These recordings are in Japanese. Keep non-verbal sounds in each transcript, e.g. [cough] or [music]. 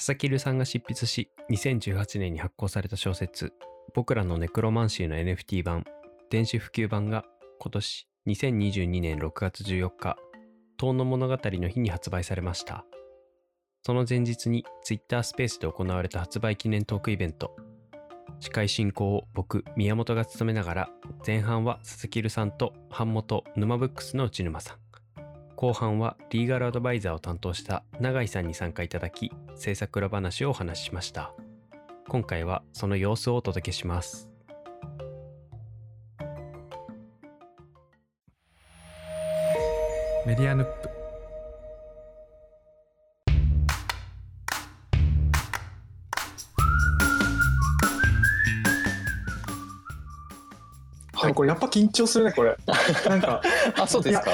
佐々木留さんが執筆し、2018年に発行された小説、僕らのネクロマンシーの NFT 版、電子普及版が今年2022年6月14日、遠野物語の日に発売されました。その前日に Twitter スペースで行われた発売記念トークイベント。司会進行を僕、宮本が務めながら、前半は佐々木留さんと版元沼ブックスの内沼さん。後半はリーガルアドバイザーを担当した永井さんに参加いただき、制作裏話をお話ししました。今回はその様子をお届けします。メディアヌップこれやっぱ緊張するね、これ。なんか、[laughs] あ、そうですか。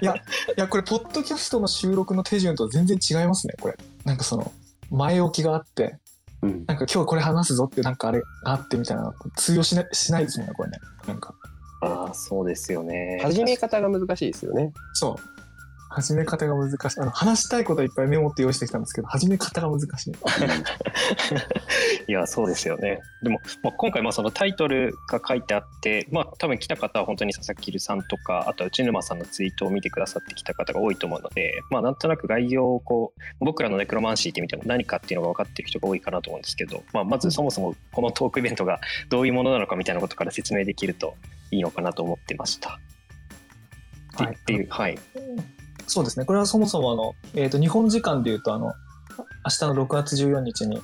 いや、いや、これ、ポッドキャストの収録の手順と全然違いますね、これ。なんかその、前置きがあって、うん。なんか今日これ話すぞって、なんかあれがあってみたいな、通用しない、しないですもんね、これね。なんか、ああ、そうですよね。始め方が難しいですよね。そう。始め方が難しい。あの、話したいことはいっぱいメモって用意してきたんですけど、始め方が難しい。いや、そうですよね。でも、まあ、今回、まあ、そのタイトルが書いてあって、まあ、多分来た方は本当に佐々木さんとか、あとは内沼さんのツイートを見てくださってきた方が多いと思うので、まあ、なんとなく概要をこう、僕らのネクロマンシーって見ても何かっていうのが分かっている人が多いかなと思うんですけど、まあ、まずそもそもこのトークイベントがどういうものなのかみたいなことから説明できるといいのかなと思ってました。っていう、はい。そうですね。これはそもそもあの、えっ、と、日本時間で言うと、あの、明日の6月14日に、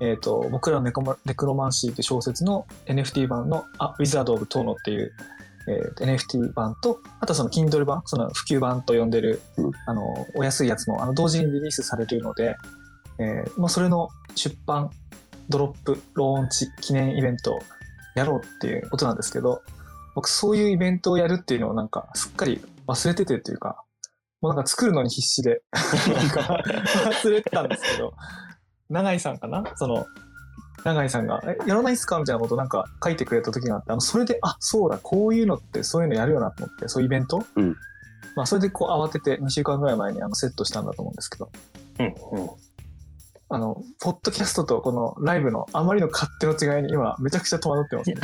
えっ、と、僕らのネコマネクロマンシーという小説の NFT 版の、あ、ウィザード・オブ・トーノっていう、えーと NFT 版と、あとはその Kindle 版、その普及版と呼んでる、うんあの、お安いやつも、あの、同時にリリースされているので、えーまあ、それの出版、ドロップ、ローンチ、記念イベントをやろうっていうことなんですけど、僕そういうイベントをやるっていうのをなんか、すっかり忘れててっていうか、もうなんか作るのに必死で、なんか忘れてたんですけど、永井さんかな？その、永井さんが、え、やらないっすか？みたいなことをなんか書いてくれた時があって、あの、それで、あ、そうだ、こういうのってそういうのやるよなと思って、そういうイベント？うん。まあ、それでこう慌てて2週間ぐらい前にあのセットしたんだと思うんですけど、うんうん。あの、ポッドキャストとこのライブのあまりの勝手の違いに今めちゃくちゃ戸惑ってますね。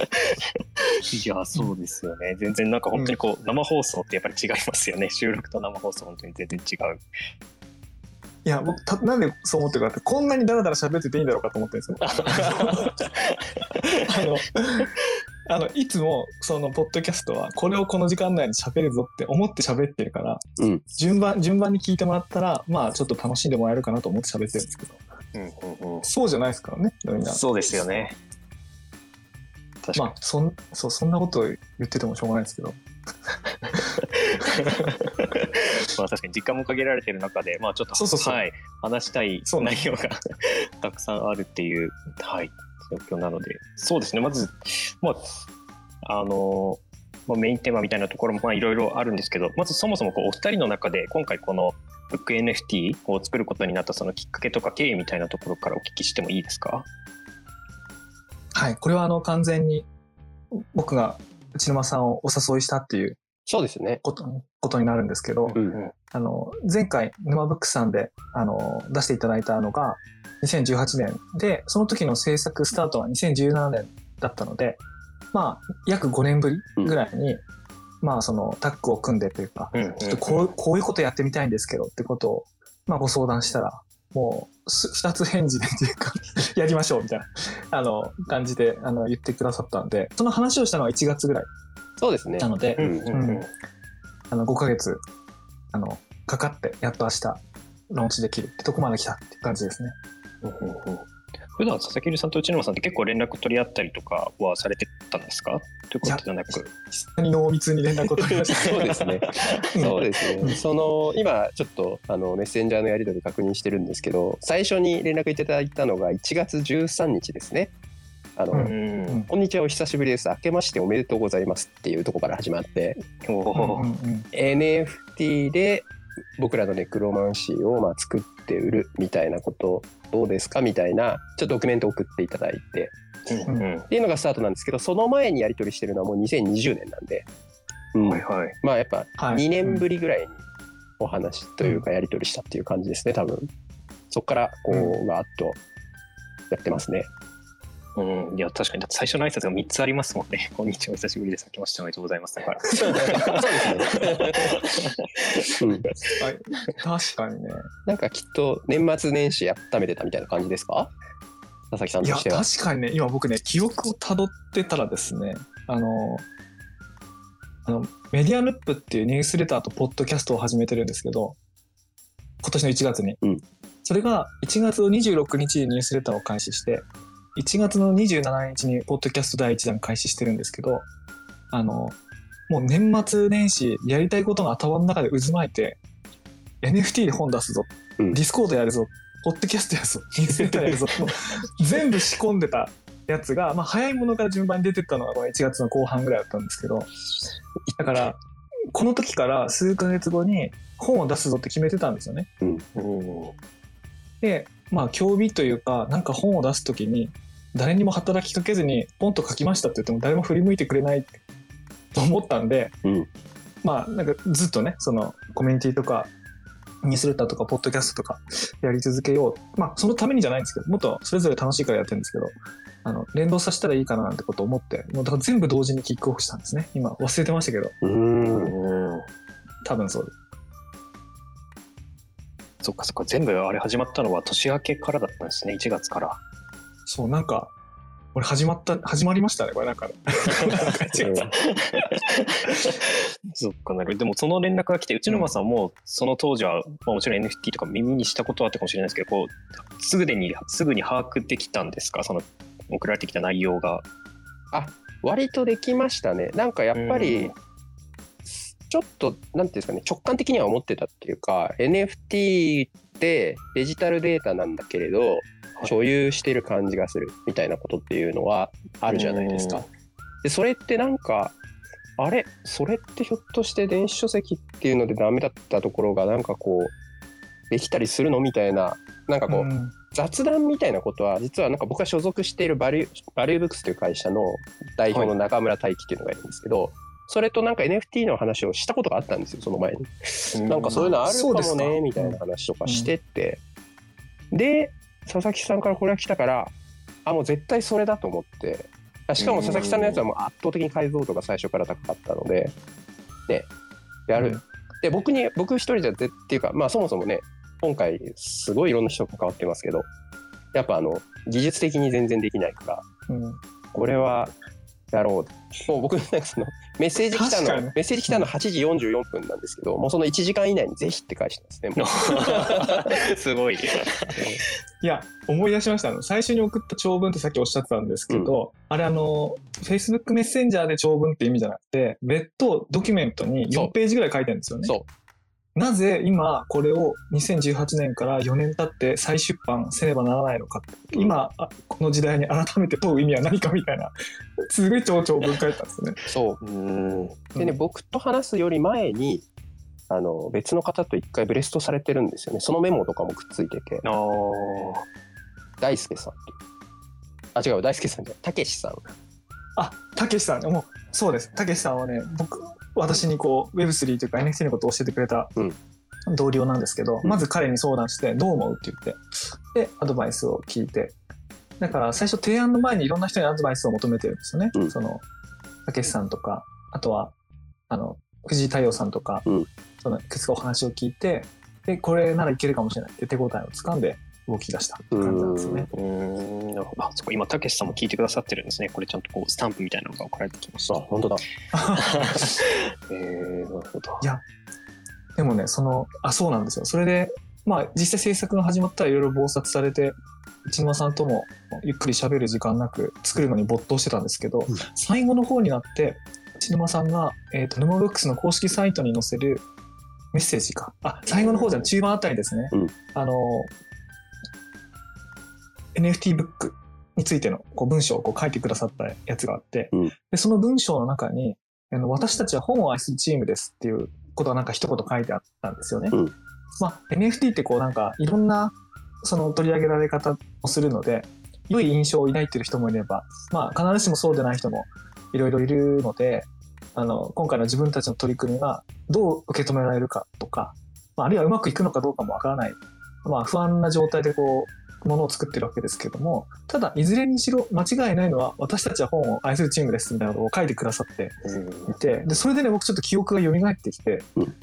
[laughs] [laughs] いや、そうですよね。全然なんか本当にこう、生放送ってやっぱり違いますよね。収録と生放送本当に全然違う。いや、僕、たなんでそう思ってるかって、こんなにダラダラ喋ってていいんだろうかと思ってるんですよ。[laughs] あの、あの、いつも、その、ポッドキャストは、これをこの時間内に喋るぞって思って喋ってるから、うん順番、順番に聞いてもらったら、まあ、ちょっと楽しんでもらえるかなと思って喋ってるんですけど、うんうんうん。そうじゃないですからね、みんな。そうですよね。まあ、そん、そう、そんなことを言っててもしょうがないですけど。に。[laughs] まあ確かに時間も限られてる中で、まあちょっと、はい、話したい内容が [laughs] たくさんあるっていう、はい、状況なので、そうですね、まず、まあ、あの、まあ、メインテーマみたいなところもまあいろいろあるんですけど、まずそもそもこうお二人の中で今回このブック NFT を作ることになったそのきっかけとか経緯みたいなところからお聞きしてもいいですか？はい。これは、あの、完全に、僕が内沼さんをお誘いしたっていうそうですね。ことことになるんですけど、うん。あの、前回、沼ブックさんで、あの、出していただいたのが、2018年で、その時の制作スタートは2017年だったので、まあ、約5年ぶりぐらいに、まあ、その、タッグを組んでというか、うんうんうんちょっとこう、こういうことやってみたいんですけどってことを、まあ、ご相談したら、も [laughs] 二つ返事でっていうか、[laughs] やりましょうみたいな、あの、感じで、あの、言ってくださったんで、その話をしたのは1月ぐらいそうですねな。ので、うんうんうんうんあの、5ヶ月、あの、かかって、やっと明日、ローンチできるってとこまで来たって感じですね。うんうんうん普段佐々木さんと内沼さんって結構連絡取り合ったりとかはされてたんですか？ということじゃなく。久々に濃密に連絡を取りました。そうですね。そうですね。[laughs] その今ちょっとあのメッセンジャーのやり取り確認してるんですけど、最初に連絡いただいたのが1月13日ですね。あの、ううんん。こんにちはお久しぶりです。明けましておめでとうございますっていうところから始まって、おうんーうんうん NFT で僕らのネクロマンシーをまあ作って売るみたいなことどうですかみたいなちょっとドキュメントを送っていただいて。うん。うん。っていうのがスタートなんですけどその前にやり取りしてるのはもう2020年なんで、うん。はいはい。まあやっぱはい。2年ぶりぐらいにお話というかやり取りしたっていう感じですね多分。そこからこううガーッとやってますね、うん、いや確かにだって最初の挨拶が3つありますもんね。こんにちは、お久しぶりです。明けましておめでとうございます。だから。そうですね、うん、はい、確かにね。なんかきっと年末年始温めてたみたいな感じですか？佐々木さんいや、としては確かにね、今僕ね、記憶をたどってたらですね、あの、あのメディアルップっていうニュースレターとポッドキャストを始めてるんですけど、今年の1月に。うんそれが1月の26日にニュースレターを開始して、1月の27日にポッドキャスト第1弾開始してるんですけど、あの、もう年末年始やりたいことが頭の中で渦巻いて、NFT で本出すぞ、うん。 Discord やるぞ、ポッドキャストやるぞ、ニュースレターやるぞ、[laughs] 全部仕込んでたやつが、まあ、早いものから順番に出てったのがこの1月の後半ぐらいだったんですけど、だから、この時から数ヶ月後に本を出すぞって決めてたんですよね。うん。で、まあ、競技というか、なんか本を出す時に、誰にも働きかけずに、ポンと書きましたって言っても誰も振り向いてくれないと思ったんで、うんまあ、なんかずっとね、そのコミュニティとか、ニスレターとか、ポッドキャストとかやり続けよう。まあ、そのためにじゃないんですけど、もっとそれぞれ楽しいからやってるんですけど、あの、連動させたらいいかななんてことを思って、もうだから全部同時にキックオフしたんですね。今、忘れてましたけど、うん多分そうです。そっかそっか、全部あれ始まったのは年明けからだったんですね、1月から。そう、なんか、俺始まった、始まりましたね、これなん [laughs] [laughs] か。なんか違うそっかなるほどでもその連絡が来て、内沼さんもその当時は、まあ、もちろん NFT とか耳にしたことはあったかもしれないですけど、こうすぐにすぐに把握できたんですか、その送られてきた内容が。割とできましたねなんかやっぱうりんちょっとなんていうんですかね直感的には思ってたっていうか NFT ってデジタルデータなんだけれど所有してる感じがするみたいなことっていうのはあるじゃないですか。うん。でそれってなんかあれ？それってひょっとして電子書籍っていうのでダメだったところがなんかこうできたりするのみたいななんかこう、うん。雑談みたいなことは実はなんか僕が所属しているバリューバリューブックスという会社の代表の中村大輝っていうのがいるんですけど、それとなんか NFT の話をしたことがあったんですよその前に。なんかそういうのあるかもねみたいな話とかしてって、で佐々木さんからこれが来たからあもう絶対それだと思って。あしかも佐々木さんのやつはもう圧倒的に解像度が最初から高かったので。ねやる、うん。で僕に僕一人じゃぜっていうかまあそもそもね今回すごいいろんな人が関わってますけどやっぱあの技術的に全然できないからうん。これはやろうもう僕なんかそのメッセージ来たの、メッセージ来たの8時44分なんですけどもうその1時間以内にぜひって返してます。ねもうすごい。いや、思い出しました。あの最初に送った長文ってさっきおっしゃってたんですけど、あれあの、Facebook メッセンジャーで長文って意味じゃなくて、別途ドキュメントにそう4ページぐらい書いてるんですよね。そうなぜ今これを2018年から4年経って再出版せねばならないのか、うん。今あこの時代に改めて問う意味は何かみたいな。すごい長長文書いてたんですよね。そう。うん。でね、うん。僕と話すより前にあの別の方と一回ブレストされてるんですよね。そのメモとかもくっついてて。ああ。大輔さんってあ違う大輔さんじゃない。たけしさん。あ、たけしさん、もうそうです。たけしさんはね、僕、私にこう Web3 というか NFT のことを教えてくれたうん。同僚なんですけど、うん。まず彼に相談して、どう思うって言って、で、アドバイスを聞いて、だから最初提案の前にいろんな人にアドバイスを求めてるんですよね。うん。その、たけしさんとか、あとは、あの、藤井太陽さんとか、うんそのいくつかお話を聞いて、で、これならいけるかもしれないって手応えをつかんで動き出したって感じなんですよね。うん。なるほど。あ、そこ今、たけしさんも聞いてくださってるんですね。これちゃんとこう、スタンプみたいなのが送られてきました。あ本当だ [laughs] えー、なるほど。いやでもね、その、あ、そうなんですよ。それで、まあ、実際制作が始まったらいろいろ忙殺されて、内沼さんともゆっくり喋る時間なく作るのに没頭してたんですけど、うん最後の方になって、内沼さんが、えっ、と、沼ブックスの公式サイトに載せるメッセージか。あ、最後の方じゃ中盤あたりですね。うんあの、NFT ブックについてのこう文章をこう書いてくださったやつがあって、うん。でその文章の中に、あの私たちは本を愛するチームですっていうことがなんか一言書いてあったんですよね。うん。まあ、NFT ってこうなんかいろんなその取り上げられ方をするので、良い印象を抱いてる人もいれば、まあ必ずしもそうでない人もいろいろいるので、あの、今回の自分たちの取り組みがどう受け止められるかとか、まあ、あるいはうまくいくのかどうかもわからない、まあ、不安な状態でこう、ものを作ってるわけですけども、ただ、いずれにしろ間違いないのは、私たちは本を愛するチームですみたいなことを書いてくださってうん。いて、で、それでね、僕ちょっと記憶が蘇ってきて、うん。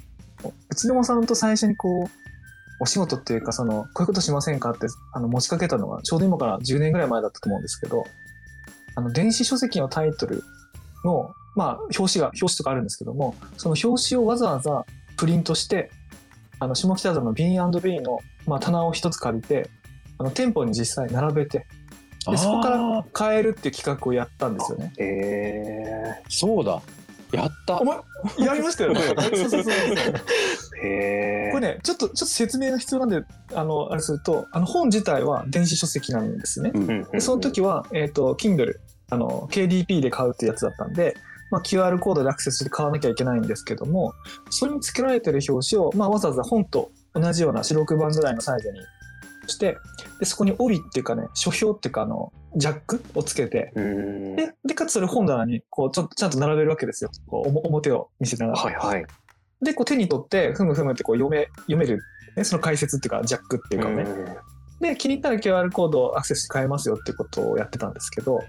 内野さんと最初にこう、お仕事っていうか、その、こういうことしませんかって、あの、持ちかけたのは、ちょうど今から10年ぐらい前だったと思うんですけど、あの、電子書籍のタイトルの、まあ、表紙が、表紙とかあるんですけども、その表紙をわざわざプリントして、あの、下北沢の B&B の、まあ、棚を一つ借りて、あの、店舗に実際並べて、で、そこから買えるっていう企画をやったんですよね。へそうだ。やったお。前、やりましたよね。[laughs] そうそうそうそう。え。へえ。これね、ちょっと、ちょっと説明が必要なんで、あの、あれすると、あの、本自体は電子書籍なんですね。うんうんうんで、その時は、えっ、と、Kindle、あの、KDP で買うってやつだったんで、まあ、QR コードでアクセスして買わなきゃいけないんですけども、それに付けられてる表紙を、まあ、わざわざ本と同じような四六番ぐらいのサイズにして、で、そこに帯っていうかね、書評っていうか、あの、ジャックをつけて、うん。で、で、かつそれ本棚に、こう、ちょっとちゃんと並べるわけですよ。こう、表を見せながら。はいはい。で、こう手に取って、ふむふむってこう読め、読める、ね、その解説っていうか、ジャックっていうかね。で、気に入ったら QR コードをアクセスして買えますよっていうことをやってたんですけど、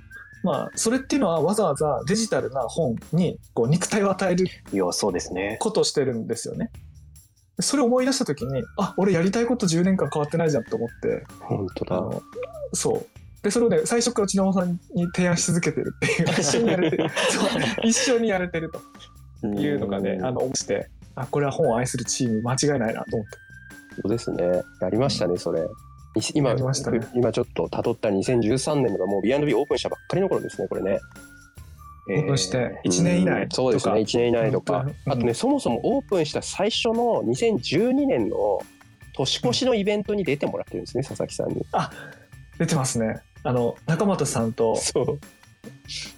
まあ、それっていうのはわざわざデジタルな本にこう肉体を与えるいや、そうですね。ことをしてるんですよね。それを思い出した時に、あ、俺やりたいこと10年間変わってないじゃんと思って、本当だ。あの、そう。で、それをね、最初から内山さんに提案し続けてるってい [laughs] う、一緒にやれてる。そう一緒にやれてるというのがね、あの、思って、あ、これは本を愛するチーム間違いないなと思って。そうですね。やりましたね、それ。に今、ね今ちょっと辿った2013年のもう B&B オープンしたばっかりの頃ですね、これね。オープンして1年以内とか。そうですね、1年以内とかあとね、そもそもオープンした最初の2012年の年越しのイベントに出てもらってるんですね、佐々木さんに。出てますね。あの、中俣さんとそう。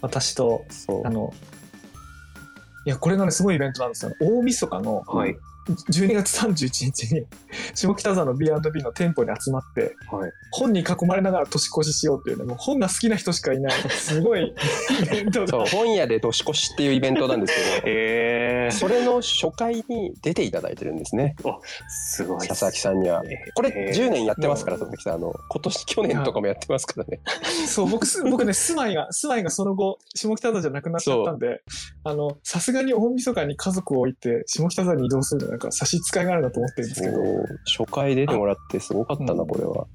私と、そうあ。の、いや、これがね、すごいイベントなんですよ。大晦日のはい。12月31日に、下北沢の B&B の店舗に集まって、はい。本に囲まれながら年越ししようっていうね、もう本が好きな人しかいない、すごいイベントそうが。本屋で年越しっていうイベントなんですけへえど。[laughs] それの初回に出ていただいてるんですね、すごい。佐々木さんには。これへー10年やってますから、佐々木さん。あの、今年、去年とかもやってますからね。そう、僕す、僕ね、住まいが、住まいがその後、下北沢じゃなくなっちゃったんで、あの、さすがに大晦日に家族を置いて、下北沢に移動するのなんか差し支えがあるなと思ってるんですけど、初回出てもらってすごかったな、うんこれは。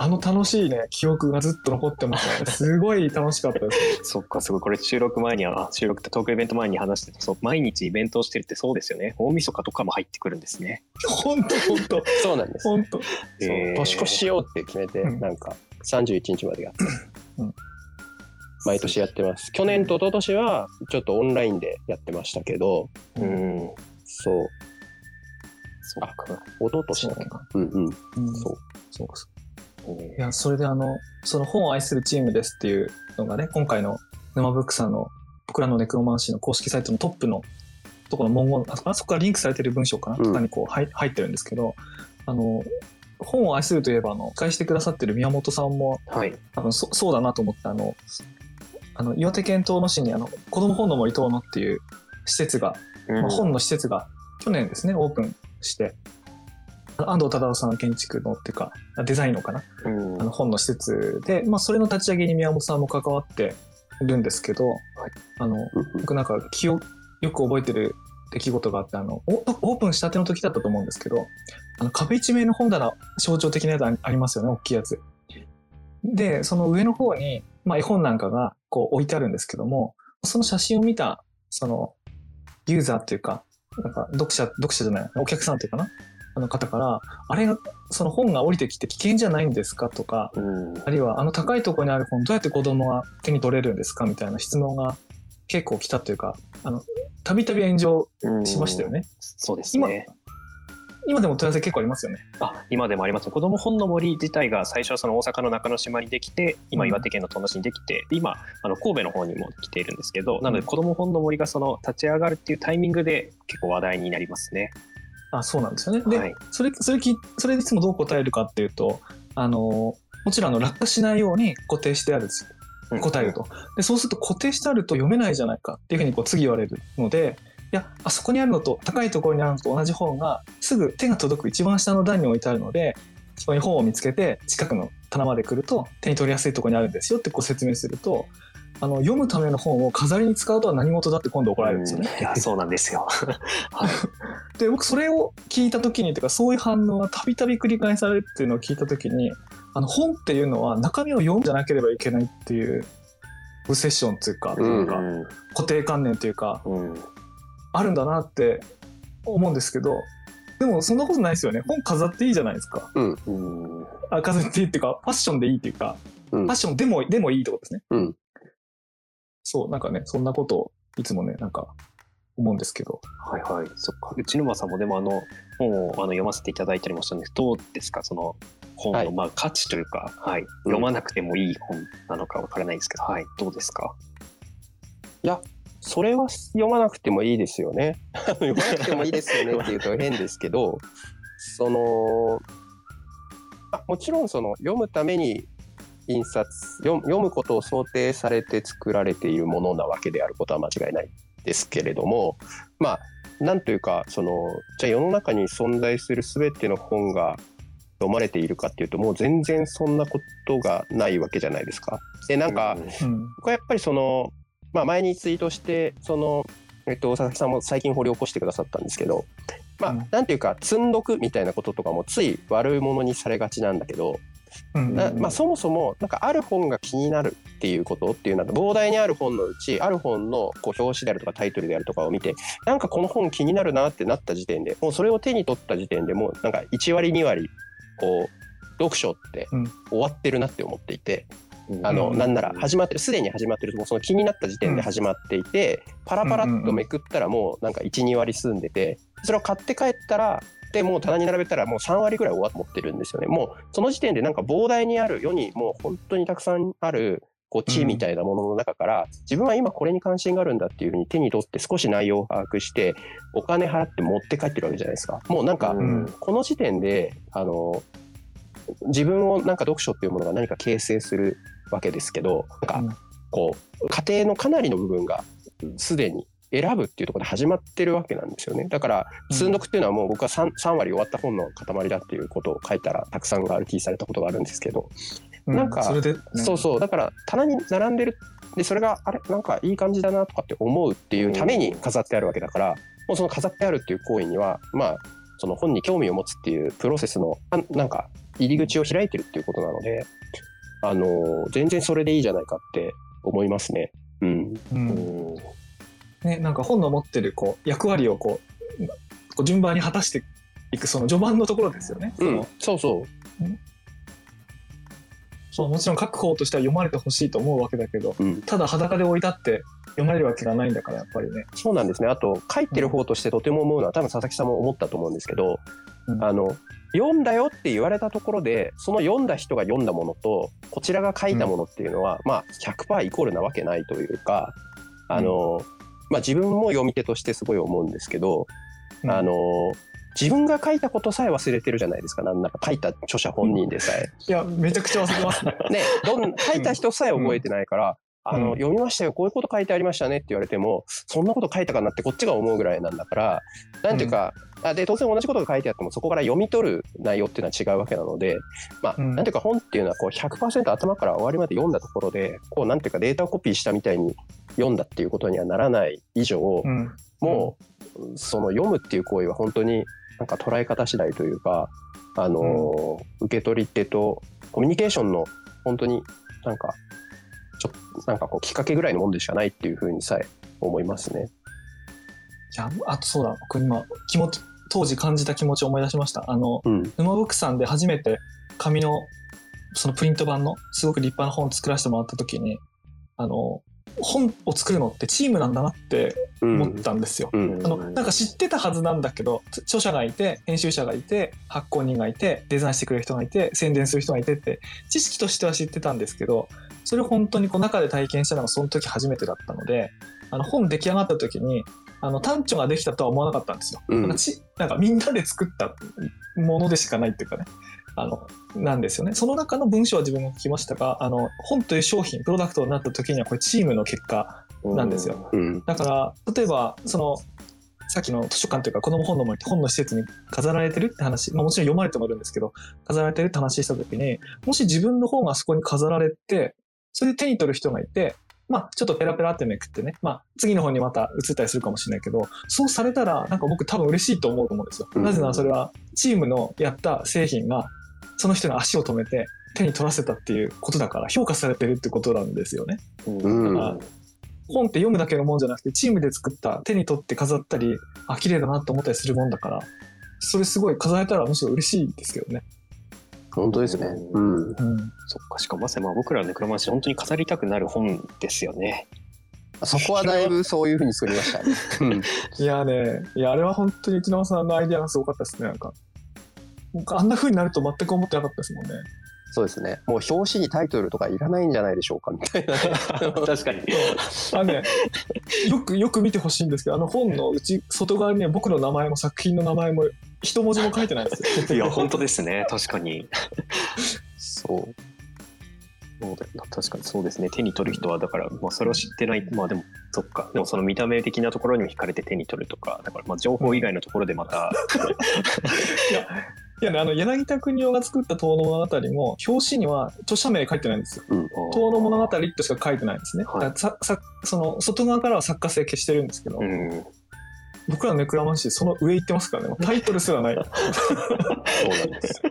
あの楽しいね、記憶がずっと残ってますね。すごい楽しかったです。そっか、すごい。これ収録前には、あ収録ってトークイベント前に話してた、そう、毎日イベントをしてるってそうですよね。大晦日とかも入ってくるんですね。ほんとほんと、そうなんです。ほんと。年越ししようって決めて、うんなんか31日までやって、うん毎年やってます。去年と一昨年はちょっとオンラインでやってましたけど、うん。そう、そっか。一昨年だっけ？か。うんうん。うんそう。そうそうえいや、それであの、その本を愛するチームですっていうのがね、今回の沼ブックさんの僕らのネクロマンシーの公式サイトのトップのところの文言、ああそこからリンクされてる文章かな、うんとかにこう入入ってるんですけど、あの、本を愛するといえば、あの、返してくださってる宮本さんも、はい。多分そそうだなと思って、あの、あの、岩手県遠野市にあの、子供本の森遠野っていう施設が、まあ、本の施設が去年ですね、オープンして、安藤忠夫さんの建築のっていうか、デザインのかなうんあの本の施設で、まあ、それの立ち上げに宮本さんも関わってるんですけど、あの僕なんか記憶よく覚えてる出来事があってあのオオープンしたての時だったと思うんですけどあの壁一面の本棚象徴的なやつあありますよね大きいやつ。でその上の方に、まあ、絵本なんかがこう置いてあるんですけどもその写真を見たそのユーザーっていうかなんか読者読者じゃないお客さんっていうかなあの方からあれがその本が降りてきて危険じゃないんですかとかうんあるいはあの高いところにある本どうやって子供が手に取れるんですかみたいな質問が結構来たというかあのたびたび炎上うんしましたよね。そうですね。今でも問い合わせ結構ありますよね。あ今でもあります子ども本の森自体が最初はその大阪の中之島にできて今うん岩手県の遠野市にできてで今あの神戸の方にも来ているんですけどなので子ども本の森がその立ち上がるっていうタイミングで結構話題になりますね。あそうなんですよね。で、はいそれそれきそれいつもどう答えるかっていうとあのもちろんあの落下しないように固定してあるんですよ答えると。でそうすると固定してあると読めないじゃないかっていうふうにこう次言われるのでやあそこにあるのと高いところにあるのと同じ本がすぐ手が届く一番下の段に置いてあるのでそこに本を見つけて近くの棚まで来ると手に取りやすいところにあるんですよってこう説明するとあの読むための本を飾りに使うとは何事だって今度怒られるんですよね。いやそうなんですよ。[laughs] はいで僕それを聞いた時にというかそういう反応がたびたび繰り返されるっていうのを聞いた時にあの本っていうのは中身を読んじゃなければいけないっていうセッションっていうか,、うんなんか固定観念というかうんあるんだなって思うんですけどでもそんなことないですよね。本飾っていいじゃないですか。うん。あ飾っていいっていうかファッションでいいっていうか、うん。ファッションでもでもいいってことですね、うん。そうなんかねそんなことをいつもねなんか思うんですけど。はいはい、そっか。内沼さんもでもあの本をあの読ませていただいたりもしたんです。けど、どうですか、その本の、はい。まあ価値というか、はい、読まなくてもいい本なのかわからないですけど、はい、どうですか？それは読まなくてもいいですよね。[laughs] 読まなくてもいいですよね [laughs] っていうと変ですけど、[laughs] その、あもちろんその読むために印刷読、読むことを想定されて作られているものなわけであることは間違いないですけれども、まあ、なんというか、その、じゃあ世の中に存在する全ての本が読まれているかっていうと、もう全然そんなことがないわけじゃないですか。で、なんか、うん僕はやっぱりその、まあ、前にツイートしてその、えっと、佐々木さんも最近掘り起こしてくださったんですけど、まあうんなんていうか積んどくみたいなこととかもつい悪いものにされがちなんだけど、まあ、そもそもなんかある本が気になるっていうことっていうのは膨大にある本のうちある本のこう表紙であるとかタイトルであるとかを見てなんかこの本気になるなってなった時点でもうそれを手に取った時点でもうなんか1割2割こう読書ってうん終わってるなって思っていて。あの、うんなんなら始まってるすでに始まってるその気になった時点で始まっていて、パラパラっとめくったらもうなんか12割済んでてそれを買って帰ったらでもう棚に並べたらもう3割ぐらい終わってるんですよね。もうその時点でなんか膨大にある世にもう本当にたくさんあるこう地みたいなものの中から、自分は今これに関心があるんだっていうふうに手に取って少し内容を把握してお金払って持って帰ってるわけじゃないですか。もうなんか、うん。この時点であの自分をなんか読書っていうものが何か形成するわけですけどなんうん。かこう家庭のかなりの部分がすでに選ぶっていうところで始まってるわけなんですよね。だから積ん。どくっていうのはもう僕は 3, 3割終わった本の塊だっていうことを書いたらたくさん RT されたことがあるんですけど、うなんかねそうそうだから棚に並んでるでそれがあれなんかいい感じだなとかって思うっていうために飾ってあるわけだからもうその飾ってあるっていう行為にはまあその本に興味を持つっていうプロセスのあなんか入り口を開いてるっていうことなのであの全然それでいいじゃないかって思いますね。うん、うん。ね、なんか本の持ってるこう役割をこうこう順番に果たしていくその序盤のところですよね。うん、そうそう。そうもちろん書く方としては読まれてほしいと思うわけだけどうん、ただ裸で置いたって読まれるわけがないんだからやっぱりね。そうなんですね。あと、書いてる方としてとても思うのは、多分佐々木さんも思ったと思うんですけど、うん。あの、読んだよって言われたところで、その読んだ人が読んだものと、こちらが書いたものっていうのは、まあ、100%イコールなわけないというか、あの、まあ自分も読み手としてすごい思うんですけど、うんあの、自分が書いたことさえ忘れてるじゃないですか。なんなら書いた著者本人でさえ。いやめちゃくちゃ忘れてますね。ね、どん書いた人さえ覚えてないから、あの、うん。読みましたよ、こういうこと書いてありましたねって言われても、そんなこと書いたかなってこっちが思うぐらいなんだから、なんていうか、あで、当然同じことが書いてあっても、そこから読み取る内容っていうのは違うわけなので、まあ、うん。なんていうか本っていうのはこう100%頭から終わりまで読んだところで、こうなんていうかデータをコピーしたみたいに読んだっていうことにはならない以上、うん。もう、その読むっていう行為は本当になんか捉え方次第というか、あのー受け取り手とコミュニケーションの本当になんか、ちょっとなんかこうきっかけぐらいのもんでしかないっていうふうにさえ思いますね。いやあとそうだ僕今気持ち当時感じた気持ちを思い出しました。あのうん。沼ブックさんで初めて紙のそのプリント版のすごく立派な本を作らせてもらった時にあの本を作るのってチームなんだなってうん。思ったんですよ。うん。あのなんか知ってたはずなんだけどつ著者がいて編集者がいて発行人がいてデザインしてくれる人がいて宣伝する人がいてって知識としては知ってたんですけどそれを本当にこう中で体験したのがその時初めてだったのであの本出来上がった時にあの単著ができたとは思わなかったんですよ。うんなんかちなんかみんなで作ったものでしかないっていうかねあのなんですよね。その中の文章は自分が書きましたがあの本という商品プロダクトになった時にはこれチームの結果なんですよ。うん。だから例えばそのさっきの図書館というか子供本の森って本の施設に飾られてるって話、まあ、もちろん読まれてもいるんですけど、飾られてるって話した時に、もし自分の本がそこに飾られて、それで手に取る人がいて、まあ、ちょっとペラペラってめくってね、まあ、次の本にまた移ったりするかもしれないけど、そうされたら、なんか僕多分嬉しいと思うと思うんですよ。うんなぜならそれは、チームのやった製品が、その人の足を止めて、手に取らせたっていうことだから、評価されてるってことなんですよね。うんだから本って読むだけのもんじゃなくて、チームで作った手に取って飾ったり、あ、綺麗だなと思ったりするもんだから、それすごい飾れたらむしろ嬉しいですけどね。本当ですね。うん。うん。そっか、しかもまさにまあ僕らのネクロマンシー本当に飾りたくなる本ですよね。そこはだいぶそういうふうに作りましたね。[laughs] うんいやね、いや、あれは本当に内縄さんのアイデアがすごかったですね、なんか。なんかあんな風になると全く思ってなかったですもんね。そうですね。もう表紙にタイトルとかいらないんじゃないでしょうかみたいなね。[laughs] 確かに。あのね、よくよく見てほしいんですけど、あの本のうち、外側にね、僕の名前も作品の名前も一文字も書いてないんですよ。[laughs] いや、本当ですね。確かに。そう。そうだ確かにそうですね。手に取る人は、だから、まあ、それを知ってない。まあ、でも、そっか。でも、その見た目的なところにも惹かれて手に取るとか、だから、まあ、情報以外のところでまた、[laughs] いや、いやね、あの、柳田国夫が作った遠野物語も、表紙には著者名書いてないんですよ。遠野物語としか書いてないんですね。はいその外側からは作家性消してるんですけど、うん。僕らのネクラマンシーその上行ってますからね。[laughs] タイトルすらない。そうなんです。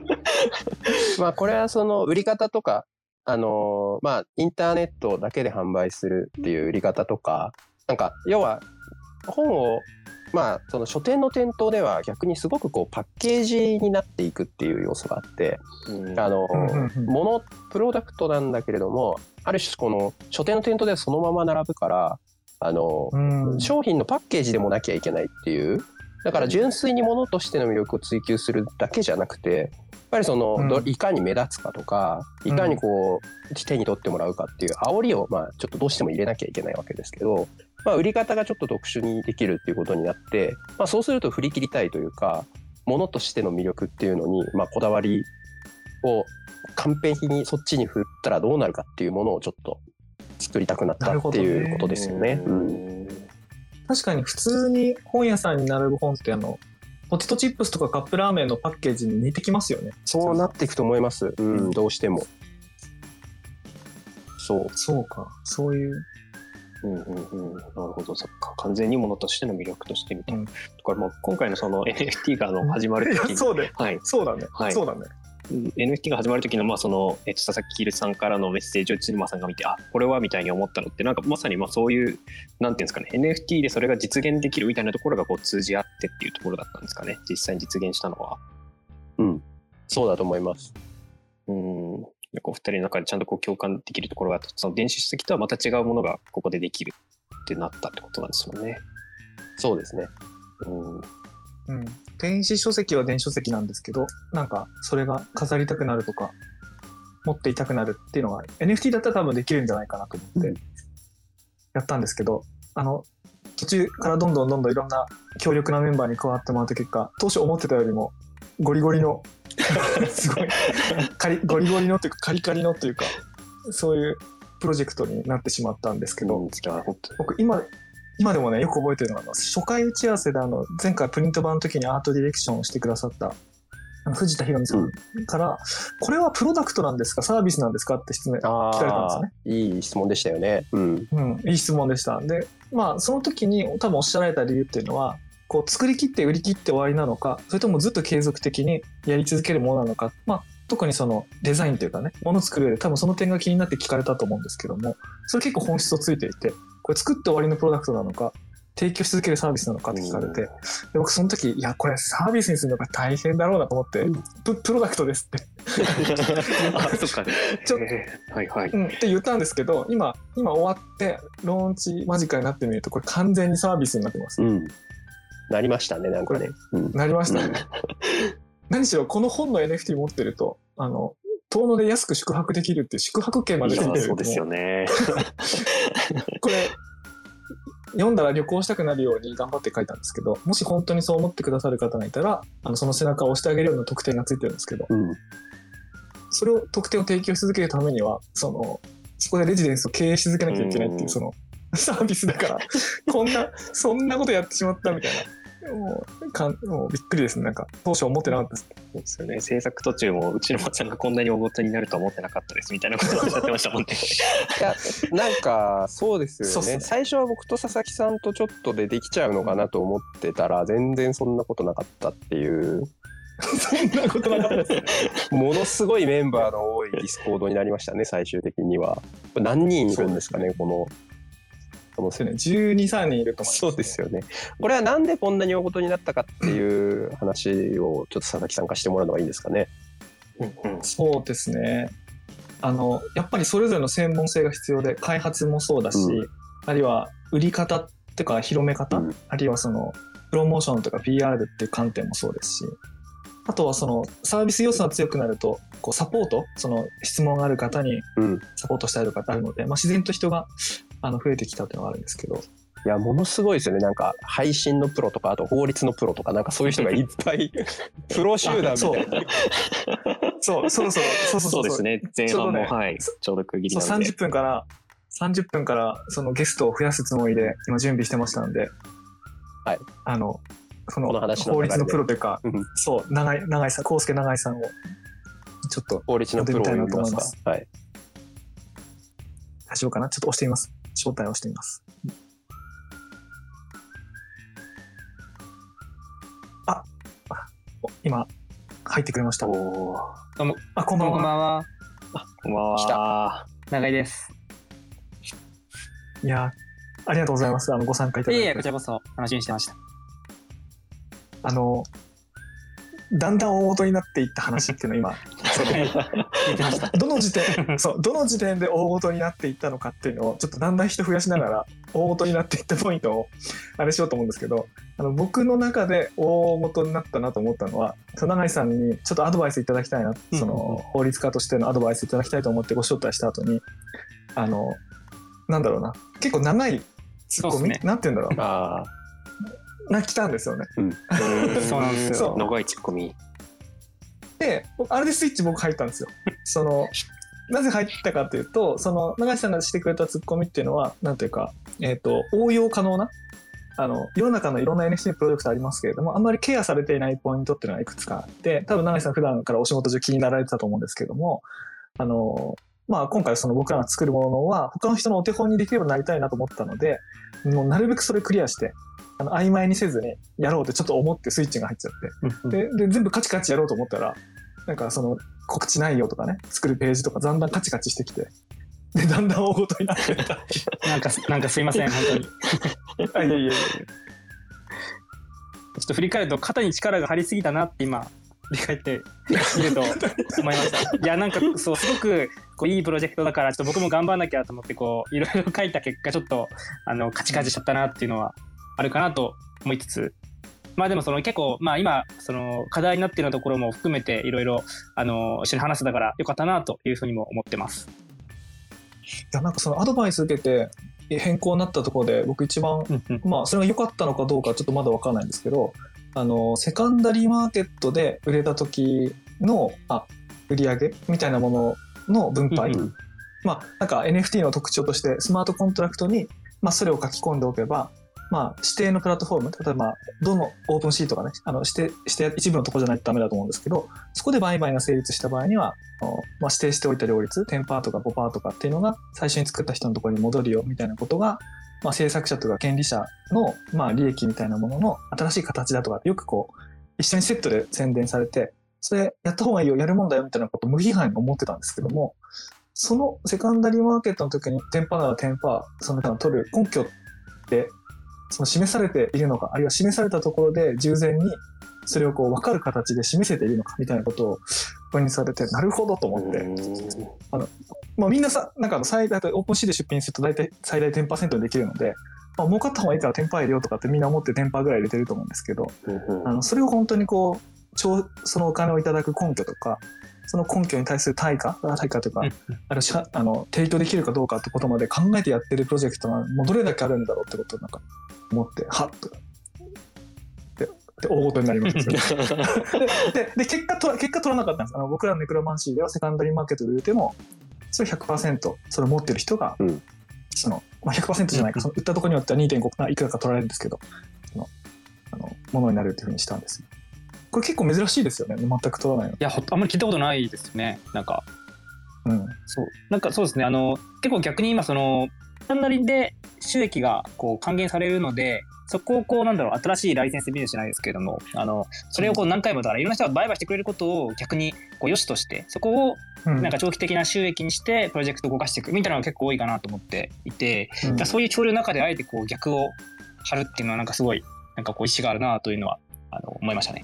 まあこれはその売り方とか、あのーまあインターネットだけで販売するっていう売り方とか、なんか要は本をまあその書店の店頭では逆にすごくこうパッケージになっていくっていう要素があって、うんあのものプロダクトなんだけれども、ある種この書店の店頭ではそのまま並ぶから、あのうん。商品のパッケージでもなきゃいけないっていう。だから純粋に物としての魅力を追求するだけじゃなくてやっぱりその、うん。どいかに目立つかとかいかにこう、手に取ってもらうかっていう煽りをまあちょっとどうしても入れなきゃいけないわけですけど、まあ、売り方がちょっと特殊にできるっていうことになって、まあ、そうすると振り切りたいというか物としての魅力っていうのに、まあ、こだわりを完璧にそっちに振ったらどうなるかっていうものをちょっと作りたくなったっていうことですよね。うん確かに普通に本屋さんに並ぶ本ってあの、ポテトチップスとかカップラーメンのパッケージに似てきますよね。そうなっていくと思います。うん、どうしても。そう。そうか。そういう。うんうんうん、なるほど、そっか。完全にものとしての魅力としてみたいな。うんだからもう今回のその NFT があの始まる時に、そうで。はい、そうだね。はいそうだね。NFT が始まる時のまあその、えっと、佐々木るさんからのメッセージを千沼さんが見てあこれはみたいに思ったのってなんかまさにまあそういうなんていうんですかね NFT でそれが実現できるみたいなところがこう通じ合ってっていうところだったんですかね実際に実現したのは。うん。そうだと思います。うんこう二人の中でちゃんとこう共感できるところがあってその電子書籍とはまた違うものがここでできるってなったってことなんですもんね。そうですね。うんうん。電子書籍は電子書籍なんですけど、なんか、それが飾りたくなるとか、持っていたくなるっていうのが、NFT だったら多分できるんじゃないかなと思って、やったんですけど、あの、途中からどんどんどんどんいろんな強力なメンバーに加わってもらった結果、当初思ってたよりも、ゴリゴリの、[laughs] すごい、カリ、ゴリゴリのというか、カリカリのというか、そういうプロジェクトになってしまったんですけど、僕今今でもねよく覚えてるのが初回打ち合わせであの前回プリント版の時にアートディレクションをしてくださった藤田博美さんから、これはプロダクトなんですか？サービスなんですか？って質問あ聞かれたんですよね。いい質問でしたよね。うん。うん、いい質問でした。で、まあ、その時に多分おっしゃられた理由っていうのは、こう、作り切って売り切って終わりなのか、それともずっと継続的にやり続けるものなのか、まあ、特にそのデザインというかね、ものを作る上で多分その点が気になって聞かれたと思うんですけども、それ結構本質をついていて、これ作って終わりのプロダクトなのか、提供し続けるサービスなのかって聞かれて、で僕その時、いや、これサービスにするのが大変だろうなと思って、ププロダクトですって [laughs] あそっかちょえーはいはい。うん、って言ったんですけど、今、今終わって、ローンチ間近になってみると、これ完全にサービスになってます。うん。なりましたね、なんかね。うん。なりましたね。何しろ、この本の NFT 持ってると、あの、遠野で安く宿泊できるっていう宿泊券までついてるそうですよね。[laughs] これ、読んだら旅行したくなるように頑張って書いたんですけど、もし本当にそう思ってくださる方がいたら、あのその背中を押してあげるような特典がついてるんですけど、うん。それを特典を提供し続けるためには、その、そこでレジデンスを経営し続けなきゃいけないっていうう、んその、サービスだから、こんな、そんなことやってしまったみたいな。もうかんもうびっくりですね。なんか、当初思ってなかったです。そうですよね。制作途中も、うちのまさんがこんなに大ごとになるとは思ってなかったですみたいなことをおっしゃってましたもんね。いやなんかそうですよねね最初は僕と佐々木さんとちょっとでできちゃうのかなと思ってたら全然そんなことなかったっていうそんなことなかったです。ものすごいメンバーの多い Discord になりましたね最終的には何人いるんですかねこのこのですよね。12、3人いると思います。そうですよねこれはなんでこんなに大事になったかっていう話をちょっと佐々木さんからしてもらうのがいいんですかねうんうんそうですね。あの、やっぱりそれぞれの専門性が必要で、開発もそうだし、うあるいは売り方っていうか広め方、うんあるいはその、プロモーションとか PR っていう観点もそうですし、あとはその、サービス要素が強くなると、こう、サポート、その、質問がある方にうんサポートしたりとかってあるので、まあ、自然と人が、あの、増えてきたっていうのがあるんですけど、いやものすごいですよねなんか配信のプロとかあと法律のプロとかなんかそういう人がいっぱい [laughs] プロ集団みたいなそう、そろそろ、そうそうそうですね。前半も、ちょうどねはい、ちょうど区切りそう、なので。30分から、30分から、そのゲストを増やすつもりで、今準備してましたので、はい。あの、その法律のプロというか、うんそう、長井、長井さん、康介長井さんを、ちょっと、法律のプロを呼びます呼んでみたいなと思いますかはい大丈夫かなちょっと押してみます。招待をしてみます。あ、今、入ってくれました。どうも、あ、こんばんこんばは。んは。こんばんは。来た。長井です。いや、ありがとうございます。あの、ご参加いただいて。いえいえ、こちらこそ楽しみにしてました。あの、だんだん大元になっていった話っていうのを今。どの時点、[laughs] そう、どの時点で大元になっていったのかっていうのを、ちょっとだんだん人増やしながら、大元になっていったポイントを、あれしようと思うんですけど、あの、僕の中で大元になったなと思ったのは、永井さんにちょっとアドバイスいただきたいな、その、法律家としてのアドバイスいただきたいと思ってご招待した後に、あの、なんだろうな、結構長いツッコミ、ね。なんて言うんだろあうな、来たんですよね。[laughs] そうなんですよ。そう長いツッコミ。で、あれでスイッチ僕入ったんですよ。その、なぜ入ったかというと、その、長井さんがしてくれたツッコミっていうのは、なんていうか、えっ、と、応用可能な、あの、世の中のいろんな NFT プロジェクトありますけれども、あんまりケアされていないポイントっていうのがいくつかあって、多分長井さん普段からお仕事中気になられてたと思うんですけども、あの、まあ今回その僕らが作るものは他の人のお手本にできればなりたいなと思ったので、もうなるべくそれクリアして、あの曖昧にせずにやろうってちょっと思ってスイッチが入っちゃって、でで全部カチカチやろうと思ったらなんかその告知内容とかね作るページとかだんだんカチカチしてきて。でだんだん大ごとになってった。[laughs] なんか、なんかすいません、本当に。[laughs] いやい。やいやっと振り返ると肩に力が張りすぎたなって今、振り返ってみると思いました。[laughs] いや、なんかそう、すごくこういいプロジェクトだから、ちょっと僕も頑張んなきゃと思って、こう、いろいろ書いた結果、ちょっと、あの、カチカチしちゃったなっていうのはあるかなと思いつつ、まあでもその結構、まあ今、その課題になっているところも含めていろいろ、あの、一緒に話せたからよかったなというふうにも思ってます。いやなんかそのアドバイス受けてえ変更になったところで僕一番うんうん。まあそれが良かったのかどうかちょっとまだ分かんないんですけどあのセカンダリーマーケットで売れた時のあ売り上げみたいなものの分配、うんうんまあなんか NFT の特徴としてスマートコントラクトに、まあ、それを書き込んでおけば、まあ、指定のプラットフォーム例えばどのオープンシートがねあの指定して一部のとこじゃないとダメだと思うんですけどそこで売買が成立した場合にはまあ、指定しておいた両率10%とか5%とかっていうのが最初に作った人のところに戻るよみたいなことが、まあ、制作者とか権利者の、まあ、利益みたいなものの新しい形だとかよくこう一緒にセットで宣伝されてそれやった方がいいよやるもんだよみたいなことを無批判に思ってたんですけどもそのセカンダリーマーケットの時に10%なら10%その中の取る根拠ってその示されているのかあるいは示されたところで従前にそれをこう分かる形で示せているのかみたいなことをポイントされてなるほどと思って、まあ、みんなさなんかあの最大オープンシーで出品すると大体最大10%にできるので、まあ、儲かった方がいいから10%入れようとかってみんな思って10%ぐらい入れてると思うんですけどあのそれを本当にこう超そのお金をいただく根拠とかその根拠に対する対価？あ対価というか、あのしゃあの提供できるかどうかってことまで考えてやってるプロジェクトがもうどれだけあるんだろうってことをなんか思ってはっと。でで大ごとになりましたよ [laughs] でで結果と結果取らなかったんです。あの僕らのネクロマンシーではセカンダリーマーケットで言うてもそれ100%それを持ってる人が、うん。そのまあ、100%じゃないか、その売ったところによっては2.5いくらか取られるんですけどそのあのものになるっていうふうにしたんです。これ結構珍しいですよね。全く取らないの。いやほあんまり聞いたことないですよねなんかうん。そうなんかそうですねあの結構逆に今そのスタンダリで収益がこう還元されるのでそこをこうなんだろう新しいライセンスビジネスじゃないですけれどもあのそれをこう何回もだからいろんな人が売買してくれることを逆にこう良しとしてそこをうんなんか長期的な収益にしてプロジェクトを動かしていくみたいなのが結構多いかなと思っていて、うんそういう潮流の中であえてこう逆を張るっていうのはなんかすごいなんかこう意思があるなというのはあの思いましたね。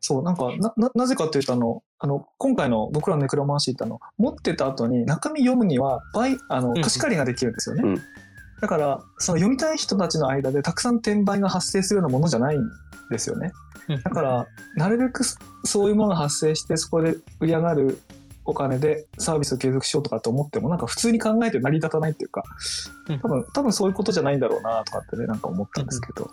そう、なんか、な、ななぜかというと、あの、あの、今回の僕らのネクロマンシーってあの、持ってた後に中身読むには、倍、あの、ん貸し借りができるんですよね。うんだから、その読みたい人たちの間でたくさん転売が発生するようなものじゃないんですよね。だから、なるべくそそういうものが発生して、そこで売り上がるお金でサービスを継続しようとかって思っても、なんか普通に考えて成り立たないっていうかうん、多分、多分そういうことじゃないんだろうなとかってね、なんか思ったんですけど。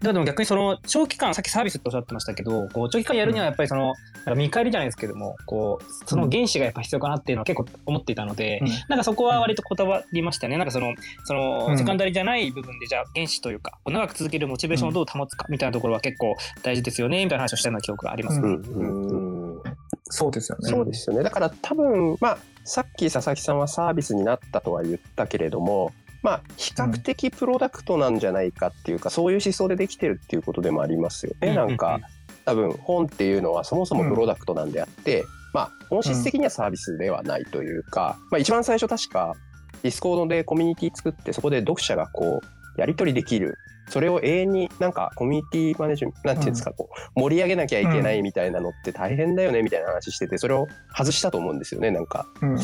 でも逆にその長期間さっきサービスっておっしゃってましたけどこう長期間やるにはやっぱりそのなんか見返りじゃないですけどもこうその原資がやっぱ必要かなっていうのは結構思っていたので、うん。なんかそこは割とこだわりましたね。なんかそのその、うんセカンダリじゃない部分でじゃあ原資というかこう長く続けるモチベーションをどう保つかみたいなところは結構大事ですよねみたいな話をしたような記憶があります、うん。そうですよね。そうですよね。だから多分、まあ、さっき佐々木さんはサービスになったとは言ったけれども、まあ、比較的プロダクトなんじゃないかっていうか、そういう思想でできてるっていうことでもありますよね。なんか、多分本っていうのはそもそもプロダクトなんであって、まあ、本質的にはサービスではないというか、まあ、一番最初確か、Discord でコミュニティ作って、そこで読者がこう、やり取りできる。それを永遠になんかコミュニティマネジメント、なんていうんですか、こう、盛り上げなきゃいけないみたいなのって大変だよねみたいな話してて、それを外したと思うんですよね、なんか。うんうん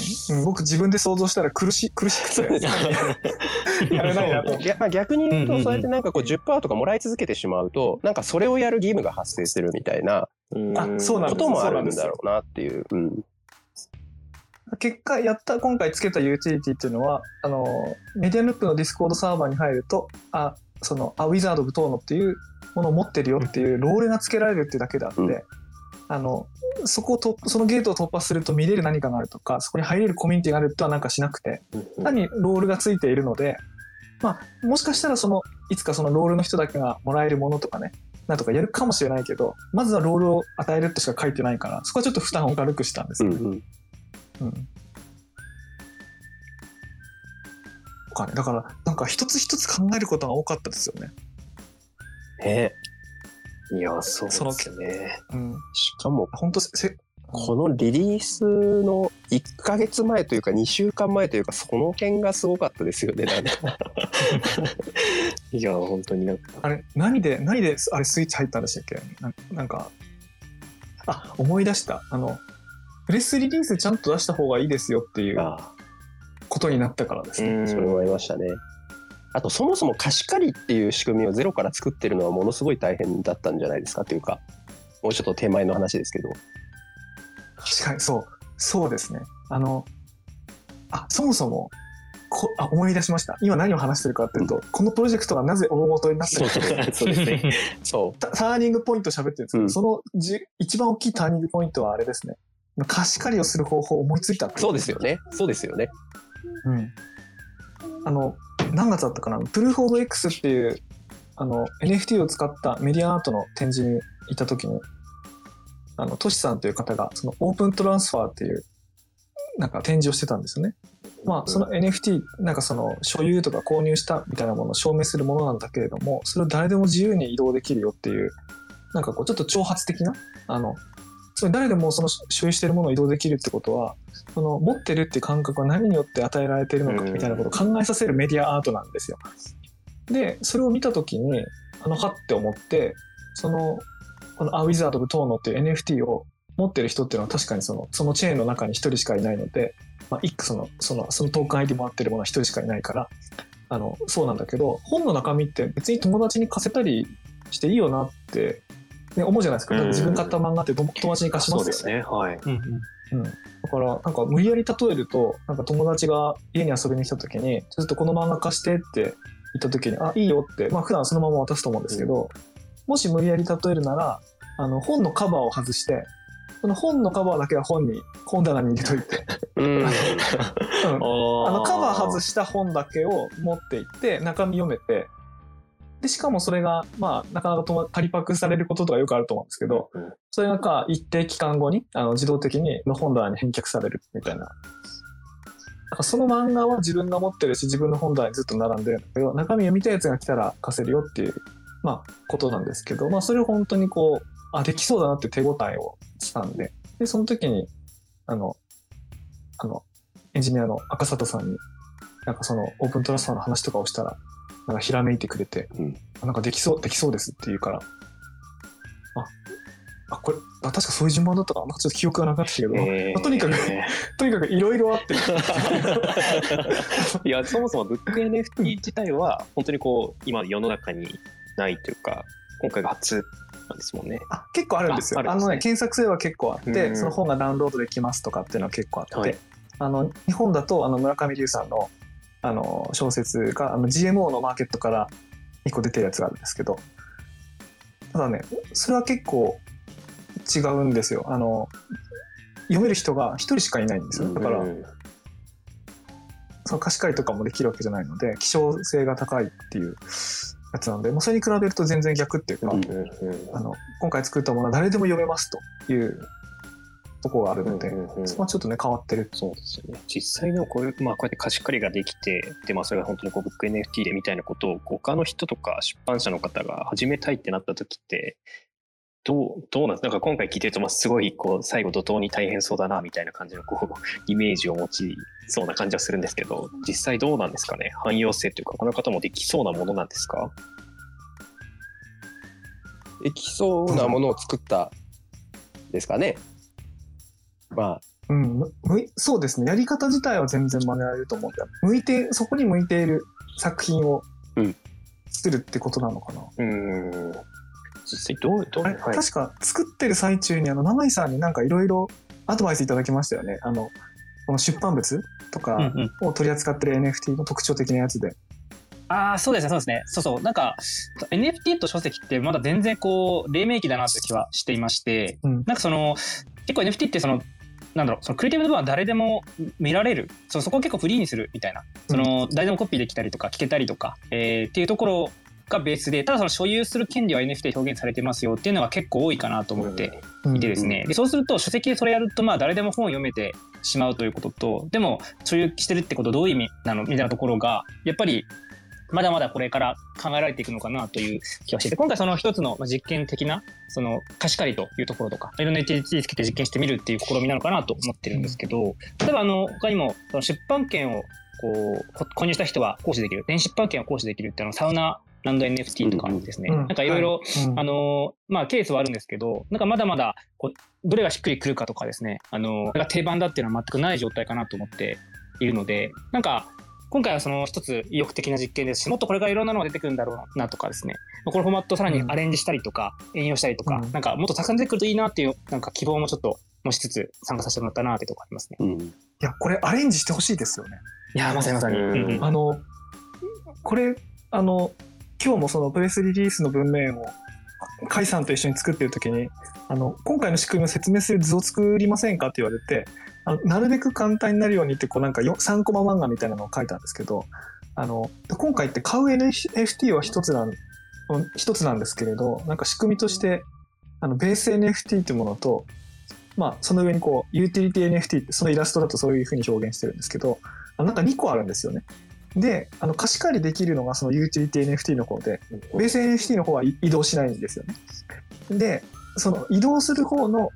僕自分で想像したら苦し苦しくてやれないなと。いやまあ逆に言うと、そうやってなんかこう10%とかもらい続けてしまうと、なんかそれをやる義務が発生するみたいなあそうなんこともあるんだろうなっていう。うん結果やった今回つけたユーティリティっていうのはあのメディアヌップの Discord サーバーに入るとあその A Wizard of Tono っていうものを持ってるよっていうロールがつけられるっていうだけであって、うん。あのそこをとそのゲートを突破すると見れる何かがあるとかそこに入れるコミュニティがあるとはなんかしなくて単にロールがついているので、まあ、もしかしたらそのいつかそのロールの人だけがもらえるものとかねなんとかやるかもしれないけどまずはロールを与えるとしか書いてないからそこはちょっと負担を軽くしたんですよね。うん。うんかね、だから、なんか一つ一つ考えることが多かったですよね。ねいや、そうですね。うん。しかも本当せ、このリリースの1ヶ月前というか2週間前というかその辺がすごかったですよね。[laughs] いや、本当になんか。あれ、何で、何で、あれスイッチ入ったんでしたっけ？ななんか、あ、思い出した。あの、プレスリリースちゃんと出した方がいいですよっていうあことになったからですね。うんそれもありましたね。あとそもそも貸し借りっていう仕組みをゼロから作ってるのはものすごい大変だったんじゃないですか？っていうかもうちょっと手前の話ですけど。確かに、そう。そうですね。あの、あ、そもそも、こあ思い出しました。今何を話してるかっていうと、このプロジェクトがなぜ大元になったかそうですね。[laughs] そタターニングポイント喋ってるんですけど、うんそのじ一番大きいターニングポイントはあれですね。貸し借りをする方法を思いついたってう。そうですよね。そうですよね。うん。あの、何月だったかな？プルーフ・オブ・ X っていう、あの、NFT を使ったメディアアートの展示に行った時に、あの、トシさんという方が、そのオープントランスファーっていう、なんか展示をしてたんですよね。まあ、その NFT、なんかその、所有とか購入したみたいなものを証明するものなんだけれども、それを誰でも自由に移動できるよっていう、なんかこう、ちょっと挑発的な、あの、つまり誰でもその所有しているものを移動できるってことは、その持ってるっていう感覚は何によって与えられているのかみたいなことを考えさせるメディアアートなんですよ。で、それを見たときに、あの、はって思って、その、このアウィザード・ブ・トーノっていう NFT を持ってる人っていうのは確かにその、そのチェーンの中に一人しかいないので、まあ、一個その、その、そのトークン ID もらってるものは一人しかいないから、あの、そうなんだけど、本の中身って別に友達に貸せたりしていいよなって、ね、思うじゃないですか。だって自分買った漫画って友友達に貸しますよね。そうですね。はい。うんうんだから、なんか無理やり例えると、なんか友達が家に遊びに来た時に、ちょっとこの漫画貸してって言った時に、あ、いいよって、まあ普段そのまま渡すと思うんですけど、もし無理やり例えるなら、あの、本のカバーを外して、その本のカバーだけは本に、本棚に入れといて、うん。[laughs] あのカバー外した本だけを持っていって中身読めてで、しかもそれが、まあ、なかなかとも仮パクされることとかよくあると思うんですけど、うんそれがか一定期間後にあの自動的に本棚に返却されるみたいな。なんかその漫画は自分が持ってるし、自分の本棚にずっと並んでるんだけど、中身読みたいやつが来たら貸せるよっていう、まあ、ことなんですけど、まあ、それを本当にこう、あ、できそうだなって手応えをしたんで、で、その時に、あの、あの、エンジニアの赤里さんに、なんかそのオープントラスファーの話とかをしたら、なんかひらめいてくれて、うん。あなんかできそう、できそうですって言うから、あ、あ、これ、あ確かそういう順番だったかな。なんかちょっと記憶がなかったけど、えー。まあとにかく [laughs] とにかくいろいろあって、いやそもそもブック NFT 自体は本当にこう今世の中にないというか今回が初なんですもんね。あ結構あるんですよ。あね。のね、検索性は結構あって、うん。その本がダウンロードできますとかっていうのは結構あって、はい。あの、日本だと、あの、村上龍さんの、あの、小説が、あの、GMO のマーケットから一個出てるやつがあるんですけど、ただね、それは結構違うんですよ。あの、読める人が一人しかいないんですよ。だから、うんその貸し借りとかもできるわけじゃないので、希少性が高いっていうやつなので、もうそれに比べると全然逆っていうか、あの今回作ったものは誰でも読めますというところがあるので、うんうんうんそこはちょっとね変わってる。そうですよね。実際のこういう、まあ、こうやって貸し借りができて、で、まあ、それが本当にこうブック NFT でみたいなことを、他の人とか出版社の方が始めたいってなった時って、どう、どうなんですなんか今回聞いてると、まあ、すごい、こう、最後怒涛に大変そうだな、みたいな感じの、こう、イメージを持ちそうな感じはするんですけど、実際どうなんですかね？汎用性というか、この方もできそうなものなんですか？できそうなものを作ったですかね？まあ、うん、む向いそうですね。やり方自体は全然真似られると思うんだ。向いて、そこに向いている作品をうん作るってことなのかな。うーん。実際どう、どう、はい。確か作ってる最中にあの永井さんになんかいろいろアドバイスいただきましたよね。あのこの出版物とかうんうんを取り扱ってる NFT の特徴的なやつで。ああ、そうですね、そうですね。そうそう。なんか、NFT と書籍ってまだ全然こう、黎明期だなという気はしていまして、うんなんかその、結構 NFT ってその、なんだろう、そのクリエイティブの部分は誰でも見られる。そそこを結構フリーにするみたいな。その、誰でもコピーできたりとか、聞けたりとか、えーっていうところがベースで、ただその所有する権利は NFT で表現されてますよっていうのが結構多いかなと思ってうん。いてですね、でそうすると書籍でそれやるとまあ誰でも本を読めてしまうということとでも所有してるってことどういう意味なの？みたいなところがやっぱりまだまだこれから考えられていくのかなという気がしていて今回その一つのまあ実験的なその貸し借りというところとかいろんな HTTP つけて実験してみるっていう試みなのかなと思ってるんですけど例えばあの他にもその出版権をこうこ購入した人は行使できる電子出版権を行使できるっていうのサウナランド NFT とかですね、うん。なんかいろいろうん。あのーまあ、ケースはあるんですけど、なんかまだまだこう、どれがしっくりくるかとかですね、あの定番だっていうのは全くない状態かなと思っているので、なんか、今回はその一つ意欲的な実験ですし、もっとこれからいろんなのが出てくるんだろうなとかですね、まあこのフォーマットをさらにアレンジしたりとか、援用したりとか、うんなんかもっとたくさん出てくるといいなっていう、なんか希望もちょっと持ちつつ参加させてもらったなってところありますね。うん。いや、これアレンジしてほしいですよね。いやーまさにまさに。うんあの、これ、あの、今日もそのプレスリリースの文面を、甲斐さんと一緒に作ってる時に、あの、今回の仕組みを説明する図を作りませんかって言われて、あのなるべく簡単になるようにって、こうなんかよ3コマ漫画みたいなのを書いたんですけど、あの、今回って買う NFT は一つなん、一つなんですけれど、なんか仕組みとして、あの、ベース NFT っていうものと、まあ、その上にこう、ユーティリティ NFT って、そのイラストだとそういうふうに表現してるんですけど、あなんか2個あるんですよね。で、あの貸し借りできるのがそのユーティリティ NFT の方で、ベース NFT の方は移動しないんですよね。で、その移動する方の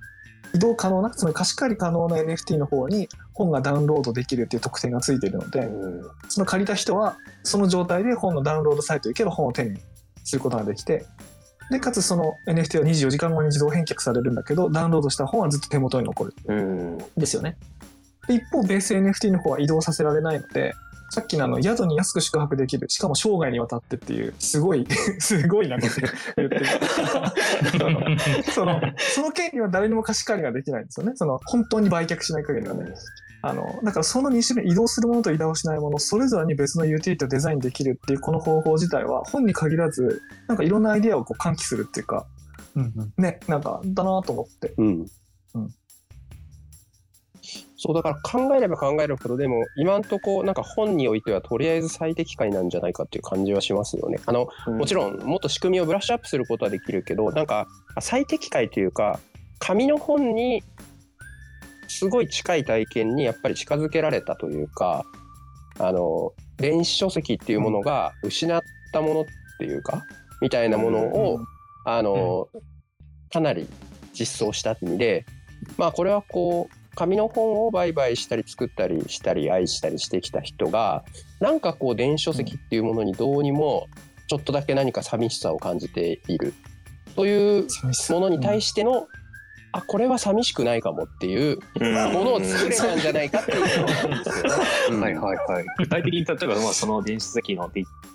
移動可能な、その貸し借り可能な NFT の方に本がダウンロードできるっていう特典がついているので、その借りた人はその状態で本のダウンロードサイトに行けば本を手にすることができて、で、かつその NFT は24時間後に自動返却されるんだけど、ダウンロードした本はずっと手元に残る。うん。ですよね。で一方、ベース NFT の方は移動させられないので、さっきのあの宿に安く宿泊できる、しかも生涯にわたってっていう、すごい、[laughs] すごいなこと言ってる。[laughs] その、その権利は誰にも貸し借りができないんですよね。その、本当に売却しない限りはね。あの、だからその2種類、移動するものと移動しないもの、それぞれに別のユーティリティをデザインできるっていうこの方法自体は、本に限らず、なんかいろんなアイディアをこう喚起するっていうか、ね、なんか、だなと思って。うん。そうだから考えれば考えるほどでも今んとこなんか本においてはとりあえず最適解なんじゃないかっていう感じはしますよね。あのもちろんもっと仕組みをブラッシュアップすることはできるけどなんか最適解というか紙の本にすごい近い体験にやっぱり近づけられたというかあの電子書籍っていうものが失ったものっていうかみたいなものを、あの、かなり実装した意味でまあこれはこう紙の本を売買したり作ったりしたり愛したりしてきた人がなんかこう電子書籍っていうものにどうにもちょっとだけ何か寂しさを感じているというものに対しての、あこれは寂しくないかもっていうものを作れたんじゃないかっていうはいはいはい。具体的に例えば、まあ、その電子書籍の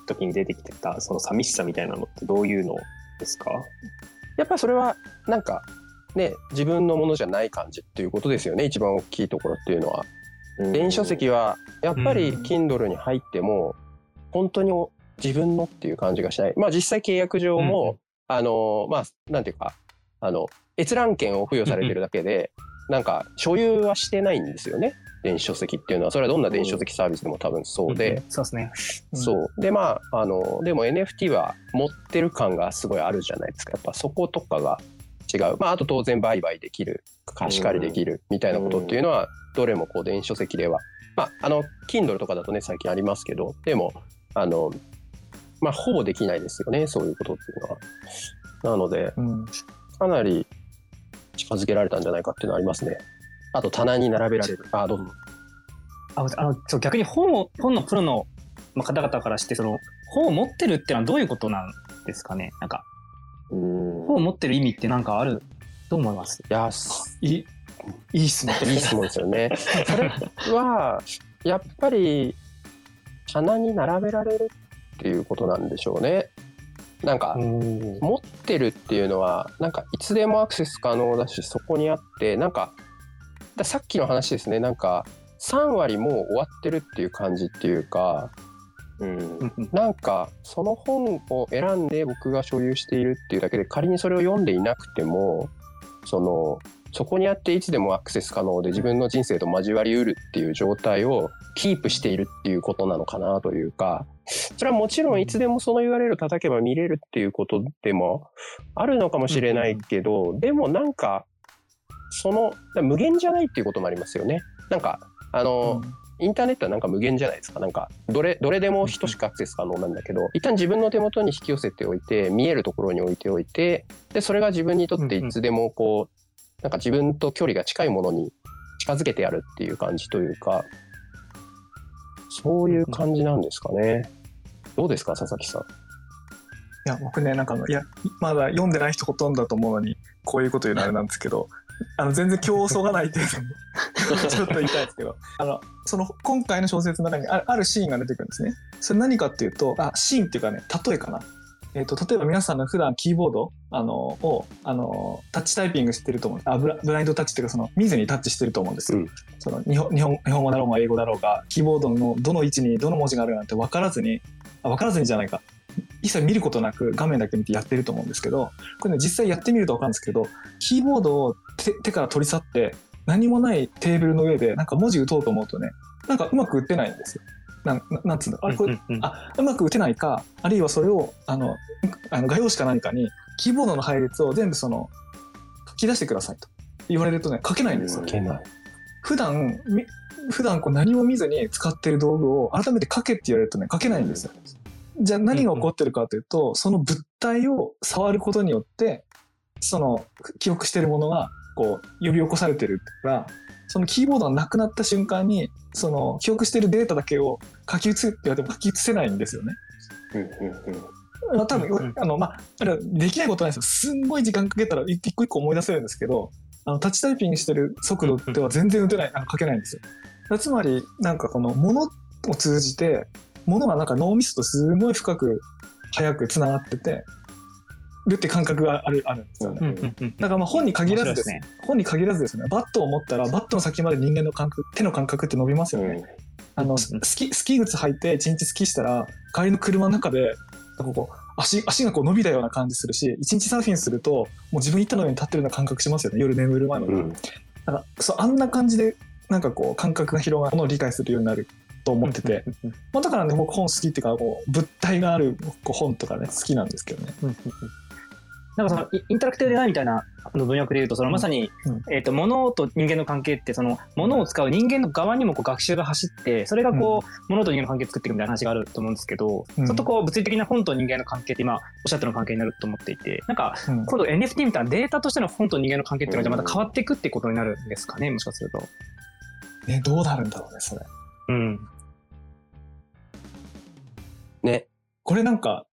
時に出てきてたその寂しさみたいなのってどういうのですか？やっぱそれはなんかね自分のものじゃない感じっていうことですよね。一番大きいところっていうのは。電子書籍はやっぱりうん。Kindle に入っても本当に自分のっていう感じがしない。まあ実際契約上も、あのまあなんていうかあの閲覧権を付与されてるだけで、なんか所有はしてないんですよね。電子書籍っていうのは。それはどんな電子書籍サービスでも多分そうで、そうですね。うん。そう。でまああのでも NFT は持ってる感がすごいあるじゃないですか。やっぱそことかが違うまああと当然売買できる貸し借りできるみたいなことっていうのはどれもこう電子書籍ではまああの Kindle とかだとね最近ありますけどでもあのまあほぼできないですよねそういうことっていうのは。なのでうんかなり近づけられたんじゃないかっていうのはありますね。あと棚に並べられる。あどうぞ。ああのそう逆に本を本のプロのまあ方々からしてその本を持ってるってのはどういうことなんですかね？なんかうん本を持ってる意味ってなんかあると思います。いやすいいいい質問。いい質問ですよね。それはやっぱり棚に並べられるっていうことなんでしょうね。なんか持ってるっていうのはなんかいつでもアクセス可能だしそこにあってなんかださっきの話ですね。なんか3割もう終わってるっていう感じっていうかうん。なんかその本を選んで僕が所有しているっていうだけで仮にそれを読んでいなくてもそのそこにあっていつでもアクセス可能で自分の人生と交わりうるっていう状態をキープしているっていうことなのかなというかそれはもちろんいつでもその URL を叩けば見れるっていうことでもあるのかもしれないけどでもなんかその無限じゃないっていうこともありますよね。なんかあの、インターネットはなんか無限じゃないですか。なんか、どれ、どれでも等しくアクセス可能なんだけど、一旦自分の手元に引き寄せておいて、見えるところに置いておいて、で、それが自分にとっていつでもこう、なんか自分と距離が近いものに近づけてやるっていう感じというか、そういう感じなんですかね。どうですか、佐々木さん？いや、僕ね、なんかいや、まだ読んでない人ほとんどだと思うのに、こういうこと言うのあれなんですけど、あの、全然競争がない程度に、ちょっと言いたいですけど、あの、その、今回の小説の中にあるあるシーンが出てくるんですね。それ何かっていうと、あ、シーンっていうかね、例えかな。えっ、と、例えば皆さんの普段キーボード、あの、を、あの、タッチタイピングしてると思う。あブラ、ブラインドタッチっていうか、その、見ずにタッチしてると思うんですよ。うんその日本、日本、日本語だろうが英語だろうが、キーボードのどの位置にどの文字があるなんて分からずに、あ分からずにじゃないか。一切見ることなく画面だけ見てやってると思うんですけど、これね、実際やってみると分かるんですけど、キーボードを手手から取り去って、何もないテーブルの上でなんか文字打とうと思うとね、なんかうまく打てないんですよ。なんななんつうんだあれこれ、あうまく打てないかあるいはそれをあのあの画用紙か何かにキーボードの配列を全部その書き出してくださいと言われるとね書けないんですよ。けない。普段み普段こう何も見ずに使ってる道具を改めて書けって言われるとね書けないんですよ。じゃあ何が起こってるかというと、その物体を触ることによってその記憶してるものがこう呼び起こされてるからそのキーボードがなくなった瞬間にその記憶してるデータだけを書き写って言われても書き写せないんですよね。うんうんうんまあ、多分、うんうんあの、まあ、あれはできないことないですよ。すんごい時間かけたら一個一個思い出せるんですけど、あの、タッチタイピングしてる速度では全然打てない、あの書けないんですよ。つまり、なんかこの、ものを通じて、ものがなんか脳みそとすごい深く、早く繋がってて、るって感覚がある、あるんですよね。うんうんうんだからまあ本に限らずです面ね。本に限らずですね。バットを持ったら、バットの先まで人間の感覚、手の感覚って伸びますよね。あの、ススキ、スキー靴履いて一日スキーしたら、帰りの車の中で、こう、足、足がこう伸びたような感じするし、一日サーフィンすると、もう自分板の上に立ってるような感覚しますよね。夜眠る前まで。うん。なんか、そう、あんな感じで、なんかこう感覚が広がるものを理解するようになると思ってて、まあ、だからね僕本好きっていうかこう物体がある本とかね好きなんですけどね。なんかそのイインタラクティブデザインみたいなあの文脈で言うとそのまさに、うん。えー、と物と人間の関係ってその物を使う人間の側にもこう学習が走ってそれがこう、物と人間の関係を作っていくみたいな話があると思うんですけど、うん。ちょっとこう物理的な本と人間の関係って今おっしゃったような関係になると思っていてなんかうん。今度 NFT みたいなデータとしての本と人間の関係っていうのがじゃあまた変わっていくってことになるんですかねもしかすると。ねどうなるんだろうねそれ。うんこれなんか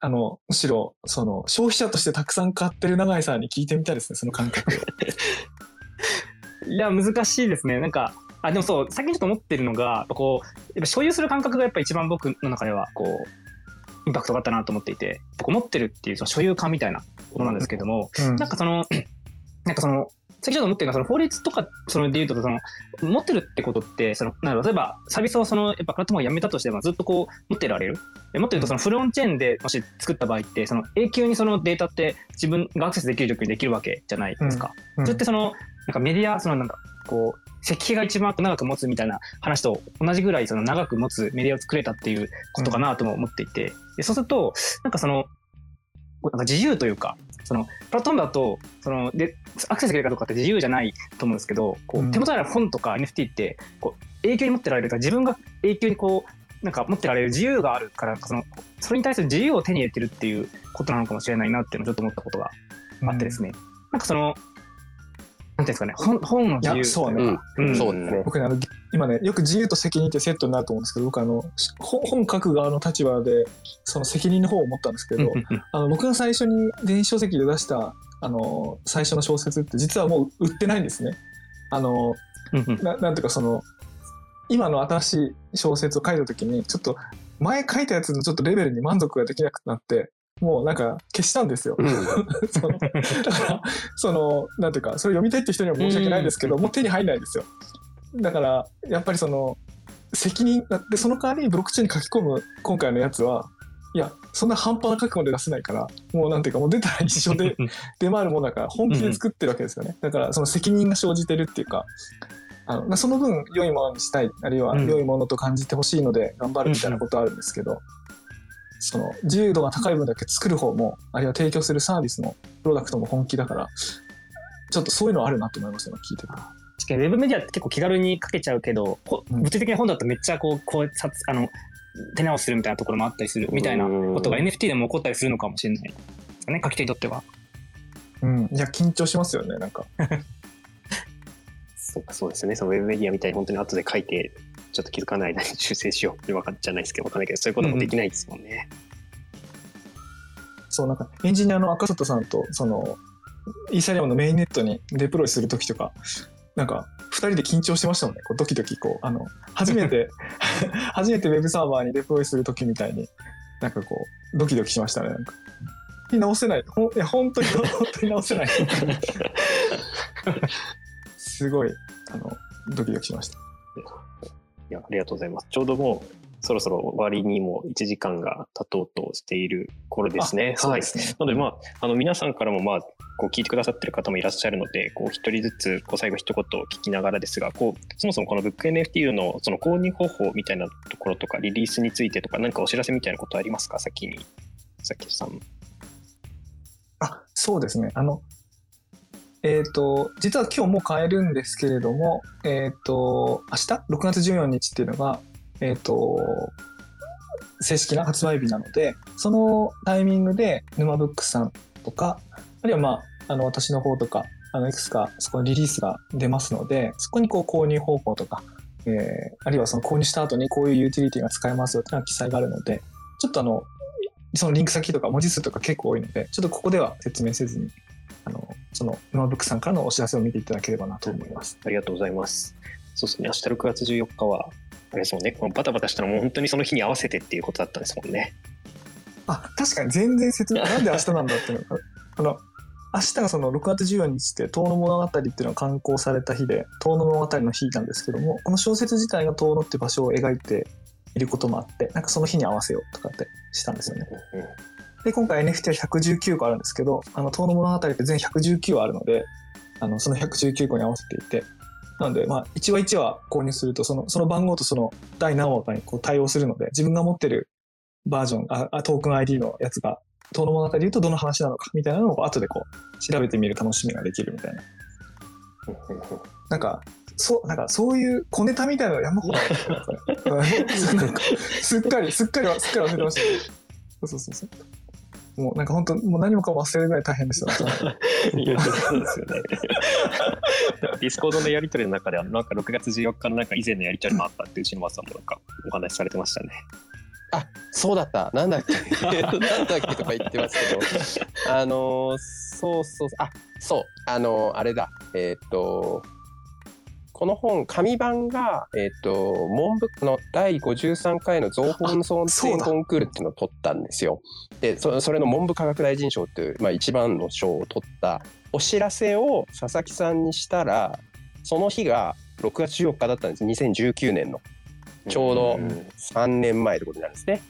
あのむしろその消費者としてたくさん買ってる永井さんに聞いてみたいですねその感覚を。[laughs] いや、難しいですね。なんか、あ、でもそう、最近ちょっと思ってるのが、こう、やっぱ所有する感覚がやっぱ一番僕の中では、こう、インパクトがあったなと思っていて、僕持ってるっていうその所有感みたいなものなんですけども、うんなんかその、なんかその、最近ちょっと思ってるのは、その法律とか、そので言うと、その、持ってるってことって、その、なん例えば、サービスをその、やっぱプラットフォームをやめたとしても、ずっとこう、持ってられる。で持ってると、そのフロンチェーンでもし作った場合って、その、永久にそのデータって自分がアクセスできる状況にできるわけじゃないですか。うん。それってその、なんかメディア、そのなんか、こう、石碑が一番長く持つみたいな話と同じぐらいその長く持つメディアを作れたっていうことかなとも思っていて、でそうすると、なんかその、なんか自由というか、その、プラットフォームだと、その、で、アクセスできるかどうかって自由じゃないと思うんですけど、こうん。う、手元にある本とか NFT って、こう、永久に持ってられるから、自分が永久にこう、なんか持ってられる自由があるから、その、それに対する自由を手に入れてるっていうことなのかもしれないなっていうのをちょっと思ったことがあってですね、なんかその、なんていうんですかね、本本の自由。そうね、そうですね。僕ねあの今ねよく自由と責任ってセットになると思うんですけど僕あのし本本書く側の立場でその責任の方を持ったんですけど、あの僕が最初に電子書籍で出したあの最初の小説って実はもう売ってないんですね。あのななんていうかその今の新しい小説を書いた時にちょっと前書いたやつのちょっとレベルに満足ができなくなってもうなんか消したんですよ。うん。[laughs] そのだからそのなんていうかそれ読みたいって人には申し訳ないですけど、もう手に入んないんですよ。だからやっぱりその責任でその代わりにブロックチェーンに書き込む今回のやつはいやそんな半端な覚悟で出せないからもうなんていうかもう出たら一緒で [laughs] 出回るものだから本気で作ってるわけですよね。だからその責任が生じてるっていうか。あのその分良いものにしたいあるいはうん良いものと感じてほしいので頑張るみたいなことはあるんですけど、その自由度が高い分だけ作る方もあるいは提供するサービスもプロダクトも本気だからちょっとそういうのはあるなと思いますよ聞いてて。確かにウェブメディアって結構気軽に書けちゃうけど、ほうん物理的な本だとめっちゃこう、こうさつあの、手直しするみたいなところもあったりするみたいなことがうん NFT でも起こったりするのかもしれないですかね、書き手にとっては。うん、いや緊張しますよねなんか。[laughs] [laughs] そうかそうですよねそのウェブメディアみたいに本当に後で書いてちょっと気づかない間に修正しようってわかんじゃないですけどわかんないけどそういうこともできないですもんね。そうなんかエンジニアの赤里さんとそのイーサリアムのメインネットにデプロイする時とかなんか2人で緊張してましたもんねこうドキドキこうあの初めて [laughs] 初めてウェブサーバーにデプロイする時みたいになんかこうドキドキしましたねなんか。直せないほんいや本当に本当に直せない [laughs] すごいあのドキドキしましたいやありがとうございます。ちょうどもうそろそろ終わりにも1時間が経とうとしている頃ですね。はいなので、まあ、あの皆さんからも、まあ、こう聞いてくださってる方もいらっしゃるので、こう一人ずつこう最後一言聞きながらですが、こうそもそもこのブック NFT のその購入方法みたいなところとか、リリースについてとか、何かお知らせみたいなことありますか、先に。さっきさん。あそうですね。あの、えっ、と、実は今日もう買えるんですけれども、えっ、と、明日、6月14日っていうのが、えっ、と、正式な発売日なので、そのタイミングで沼ブックさんとか、あるいはまあ、あの、私の方とか、あの、いくつかそこのリリースが出ますので、そこにこう購入方法とか、えーあるいはその購入した後にこういうユーティリティが使えますよっていうのは記載があるので、ちょっとあの、そのリンク先とか文字数とか結構多いので、ちょっとここでは説明せずに、あの、その、沼ブックさんからのお知らせを見ていただければなと思います。ありがとうございます。そうですね、明日6月14日は、あれですもんね、このバタバタしたのも本当にその日に合わせてっていうことだったんですもんね。あ、確かに全然説明、[laughs] なんで明日なんだっていうのが、あの、明日がその6月14日って、遠野物語っていうのが刊行された日で、遠野物語の日なんですけども、この小説自体が遠野って場所を描いていることもあって、なんかその日に合わせようとかってしたんですよね。で、今回 NFT は119個あるんですけど、あの、遠野物語って全119あるので、あの、その119個に合わせていて、なので、まあ、1話1話購入すると、その、その番号とその第何話かにこう対応するので、自分が持ってるバージョン、ああトークン ID のやつが、遠の物語で言うとどの話なのかみたいなのを後でこう、調べてみる楽しみができるみたいな。[laughs] なんか、そう、なんかそういう小ネタみたいなの山ほどあるんです [laughs] すっかり、すっかりは、すっかり忘れてましたそうそうそう。もうなんか本当、もう何もかも忘れるぐらい大変でした。[laughs] いやそうですよね。 Discord のやり取りの中では、なんか6月14日のなんか以前のやり取りもあったって、内沼さんもなんかお話しされてましたね。あそうだったなんだっけなんだっけとか言ってますけどあのーそうそうあそうあのーあれだえーっとこの本紙版が、えーっと文部の第53回の造本尊そうだ。典コンクールっていうのを取ったんですよ。でそそれの文部科学大臣賞っていう、まあ、一番の賞を取った。お知らせを佐々木さんにしたらその日が6月14日だったんです。2019年の。ちょうどん3年前ってことになるんですね。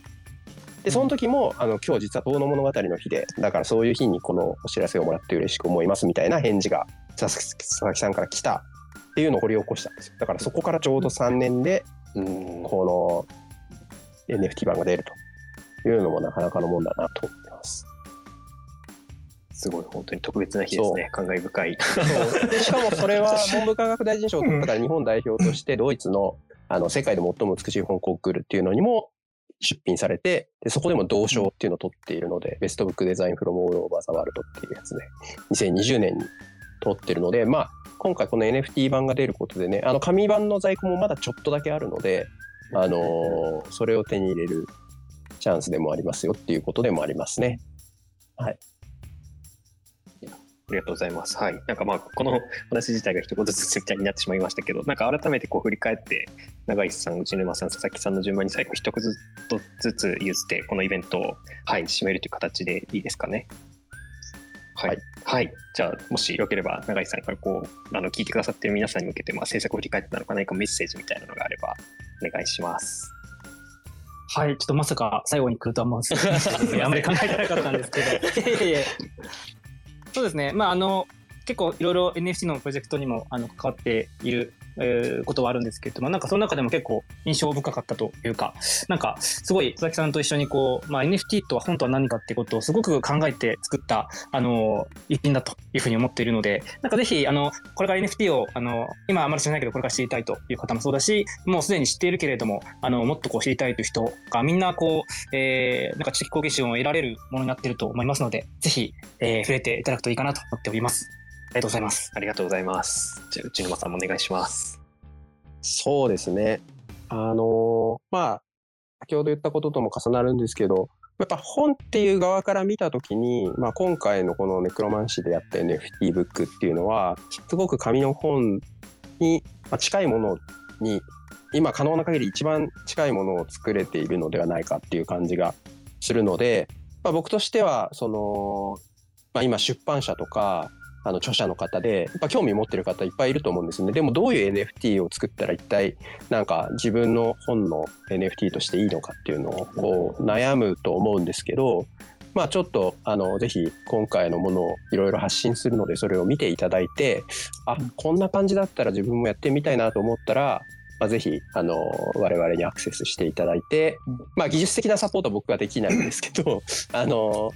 でその時もあの今日実は「遠野物語」の日でだからそういう日にこのお知らせをもらって嬉しく思いますみたいな返事が佐々木さんから来たっていうのを掘り起こしたんですよだからそこからちょうど3年でうんこの NFT 版が出るというのもなかなかのもんだなと思ってます。すごい本当に特別な日ですね。感慨深い。しかもそれは [laughs] 文部科学大臣賞を取ったから日本代表としてドイツのあの世界で最も美しい本コンクールっていうのにも出品されてでそこでも銅賞っていうのを取っているので、ベストブックデザインフロムオールオーバーザワールドっていうやつね2020年に取ってるのでまあ今回この NFT 版が出ることでねあの紙版の在庫もまだちょっとだけあるのであのーそれを手に入れるチャンスでもありますよっていうことでもありますね。はいありがとうございます。はい。なんかまあ、この話自体が一言ずつみたいになってしまいましたけど、なんか改めてこう振り返って、長石さん、内沼さん、佐々木さんの順番に最後一言ずつ言って、このイベントを、はい、締めるという形でいいですかね。はい。はいはい。じゃあ、もしよければ、長石さんからこう、あの、聞いてくださっている皆さんに向けて、まあ、制作を振り返ってなのか何かメッセージみたいなのがあれば、お願いします。はい、ちょっとまさか最後に来るとは思うんですけど、あんまり考えてなかったんですけど、いやいやいやそうですね、まあ、あの、結構いろいろ NFT のプロジェクトにもあの関わっている、えーことはあるんですけれども、なんかその中でも結構印象深かったというか、なんかすごい佐々木さんと一緒にこう、まあ、NFT とは本当は何かってことをすごく考えて作った、あの、一品だというふうに思っているので、なんかぜひ、あの、これから NFT を、あの、今あまり知らないけど、これから知りたいという方もそうだし、もうすでに知っているけれども、あの、もっとこう知りたいという人がみんなこう、えー、なんか知的好奇心を得られるものになっていると思いますので、ぜひ、えー、触れていただくといいかなと思っております。ありがとうございます。ありがとうございます。じゃあ、内沼さんもお願いします。そうですね。あのまあ、先ほど言ったこととも重なるんですけど、やっぱ本っていう側から見たときに、まあ、今回のこのネクロマンシーでやった NFT ブックっていうのは、すごく紙の本に近いものに、今可能な限り一番近いものを作れているのではないかっていう感じがするので、まあ、僕としては、その、まあ、今出版社とか、あの著者の方で、やっぱ興味持ってる方いっぱいいると思うんですね。でもどういう NFT を作ったら一体なんか自分の本の NFT としていいのかっていうのをこう悩むと思うんですけど、まあちょっとあのぜひ今回のものをいろいろ発信するのでそれを見ていただいて、あこんな感じだったら自分もやってみたいなと思ったら、まあ、ぜひあの我々にアクセスしていただいて、まあ技術的なサポートは僕はできないんですけど、[laughs] あの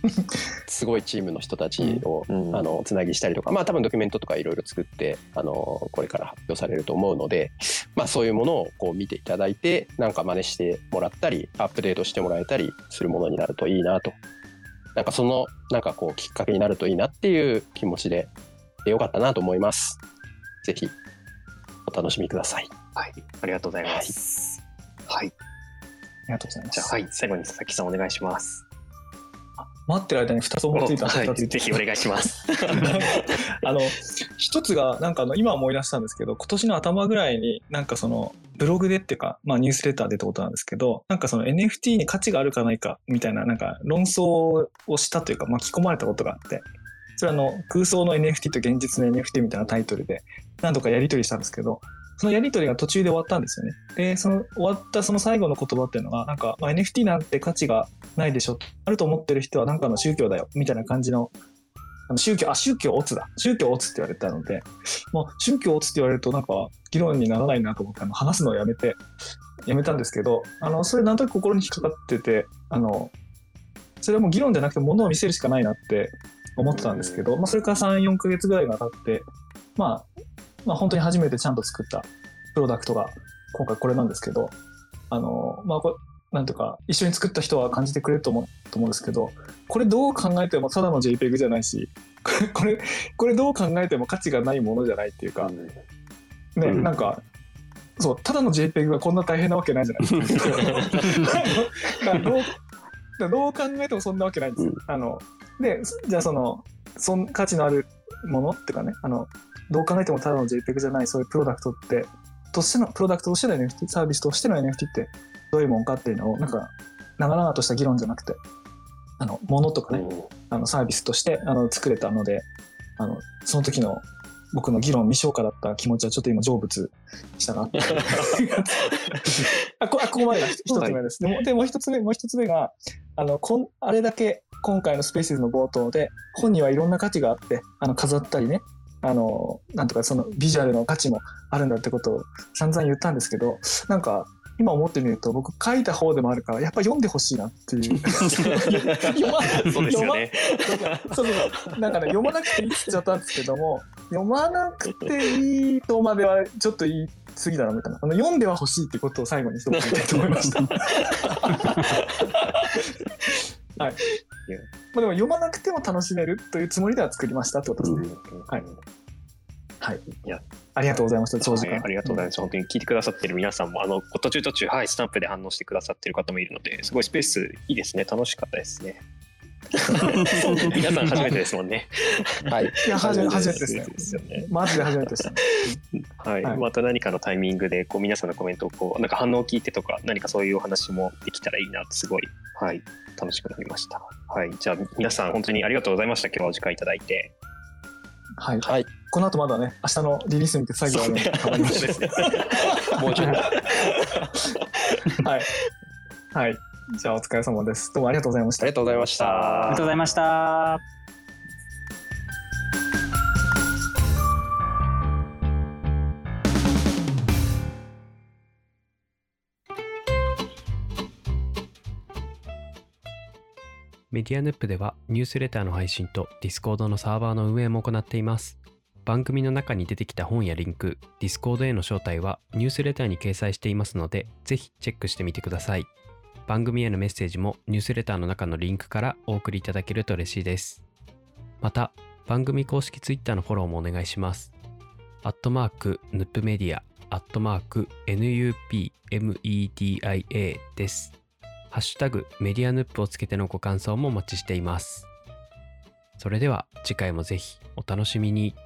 すごいチームの人たちをうんあのつなぎしたりとか、まあ多分ドキュメントとかいろいろ作ってあのこれから発表されると思うので、まあそういうものをこう見ていただいて、なんか真似してもらったり、アップデートしてもらえたりするものになるといいなと。なんかそのなんかこうきっかけになるといいなっていう気持ちでよかったなと思います。ぜひお楽しみください。はい。ありがとうございます。はい。ありがとうございます。じゃあ、はい。最後に佐々木さんお願いします。待ってる間に2つ思いついたんではいぜひお願いします。[laughs] あの一つがなんかあの今思い出したんですけど今年の頭ぐらいになんかそのブログでっていうか、まあ、ニュースレターでってことなんですけどなんかその NFT に価値があるかないかみたいななんか論争をしたというか巻き込まれたことがあってそれはあの空想の NFT と現実の NFT みたいなタイトルで何度かやり取りしたんですけどそのやり取りが途中で終わったんですよね。で、その終わったその最後の言葉っていうのが、なんか、まあ、NFT なんて価値がないでしょ。あると思ってる人はなんかの宗教だよ。みたいな感じのあの宗教、あ、宗教オツだ。宗教オツって言われたので、もう宗教オツって言われるとなんか議論にならないなと思って、話すのをやめて、やめたんですけど、あの、それなんとなく心に引っかかってて、あの、それはもう議論じゃなくて物を見せるしかないなって思ってたんですけど、まあ、それから3、4ヶ月ぐらいが経って、まあ、まあ、本当に初めてちゃんと作ったプロダクトが今回これなんですけど、あの、まあ、これ、なんていうか、一緒に作った人は感じてくれると思うと思うんですけど、これどう考えてもただの JPEG じゃないし、これ、これ、これどう考えても価値がないものじゃないっていうか、ね、うんなんか、そう、ただの JPEG がこんな大変なわけないじゃないですか。[laughs] どう考えてもそんなわけないんですよ。あので、じゃあその、そん価値のあるものっていうかね、あの、どう考えてもただの JPEG じゃない、そういうプロダクトって、としての、プロダクトとしての NFT、サービスとしての NFT ってどういうもんかっていうのを、なんか、長々とした議論じゃなくて、あの、ものとかね、あのサービスとしてあの作れたので、あの、その時の僕の議論未消化だった気持ちはちょっと今成仏したなって。[laughs] あこあここまでが一つ目です。でもでもう一つ目、もう一つ目が、あのこんあれだけ今回のスペースの冒頭で、本にはいろんな価値があって、あの飾ったりね、あの、なんとかそのビジュアルの価値もあるんだってことを散々言ったんですけど、なんか、今思ってみると僕書いた方でもあるからやっぱ読んでほしいなっていう読ま [laughs] そうですよね。そうそうそうなんかね読まなくていいって言っちゃったんですけども読まなくていいとまではちょっと言い過ぎだなみたいなあの読んではほしいってことを最後に一言言いたいと思いました。[laughs] はい。まあでも読まなくても楽しめるというつもりでは作りましたってことですね。はい。はい。いやありがとうございました。長時間。はいありがとうございます。本当に聞いてくださってる皆さんも、あの、途中途中、はい、スタンプで反応してくださってる方もいるので、すごいスペースいいですね。楽しかったですね。[laughs] 皆さん初めてですもんね。はい。いや、初め初めてですね。ですよね。マジで初めてでしたね。はい、はいまた何かのタイミングでこう皆さんのコメントをこうなんか反応を聞いてとか何かそういうお話もできたらいいなってすごいはい楽しくなりました。はい、じゃあ皆さん本当にありがとうございました。今日はお時間いただいて。はい。はい。この後まだね、明日のリリースに向けて作業あるので、頑張りますね。もうちょっと。[laughs] はい。はい。じゃあお疲れ様です。どうもありがとうございましたあり。がとうございました。ありがとうございました。メディアヌップではニュースレターの配信と Discord のサーバーの運営も行っています。番組の中に出てきた本やリンク、Discord への招待はニュースレターに掲載していますので、ぜひチェックしてみてください。番組へのメッセージもニュースレターの中のリンクからお送りいただけると嬉しいです。また、番組公式 Twitter のフォローもお願いします。アットマーク、ヌップメディア、アットマーク、NUPMEDIA です。ハッシュタグメディアヌップをつけてのご感想もお待ちしています。それでは次回もぜひお楽しみに。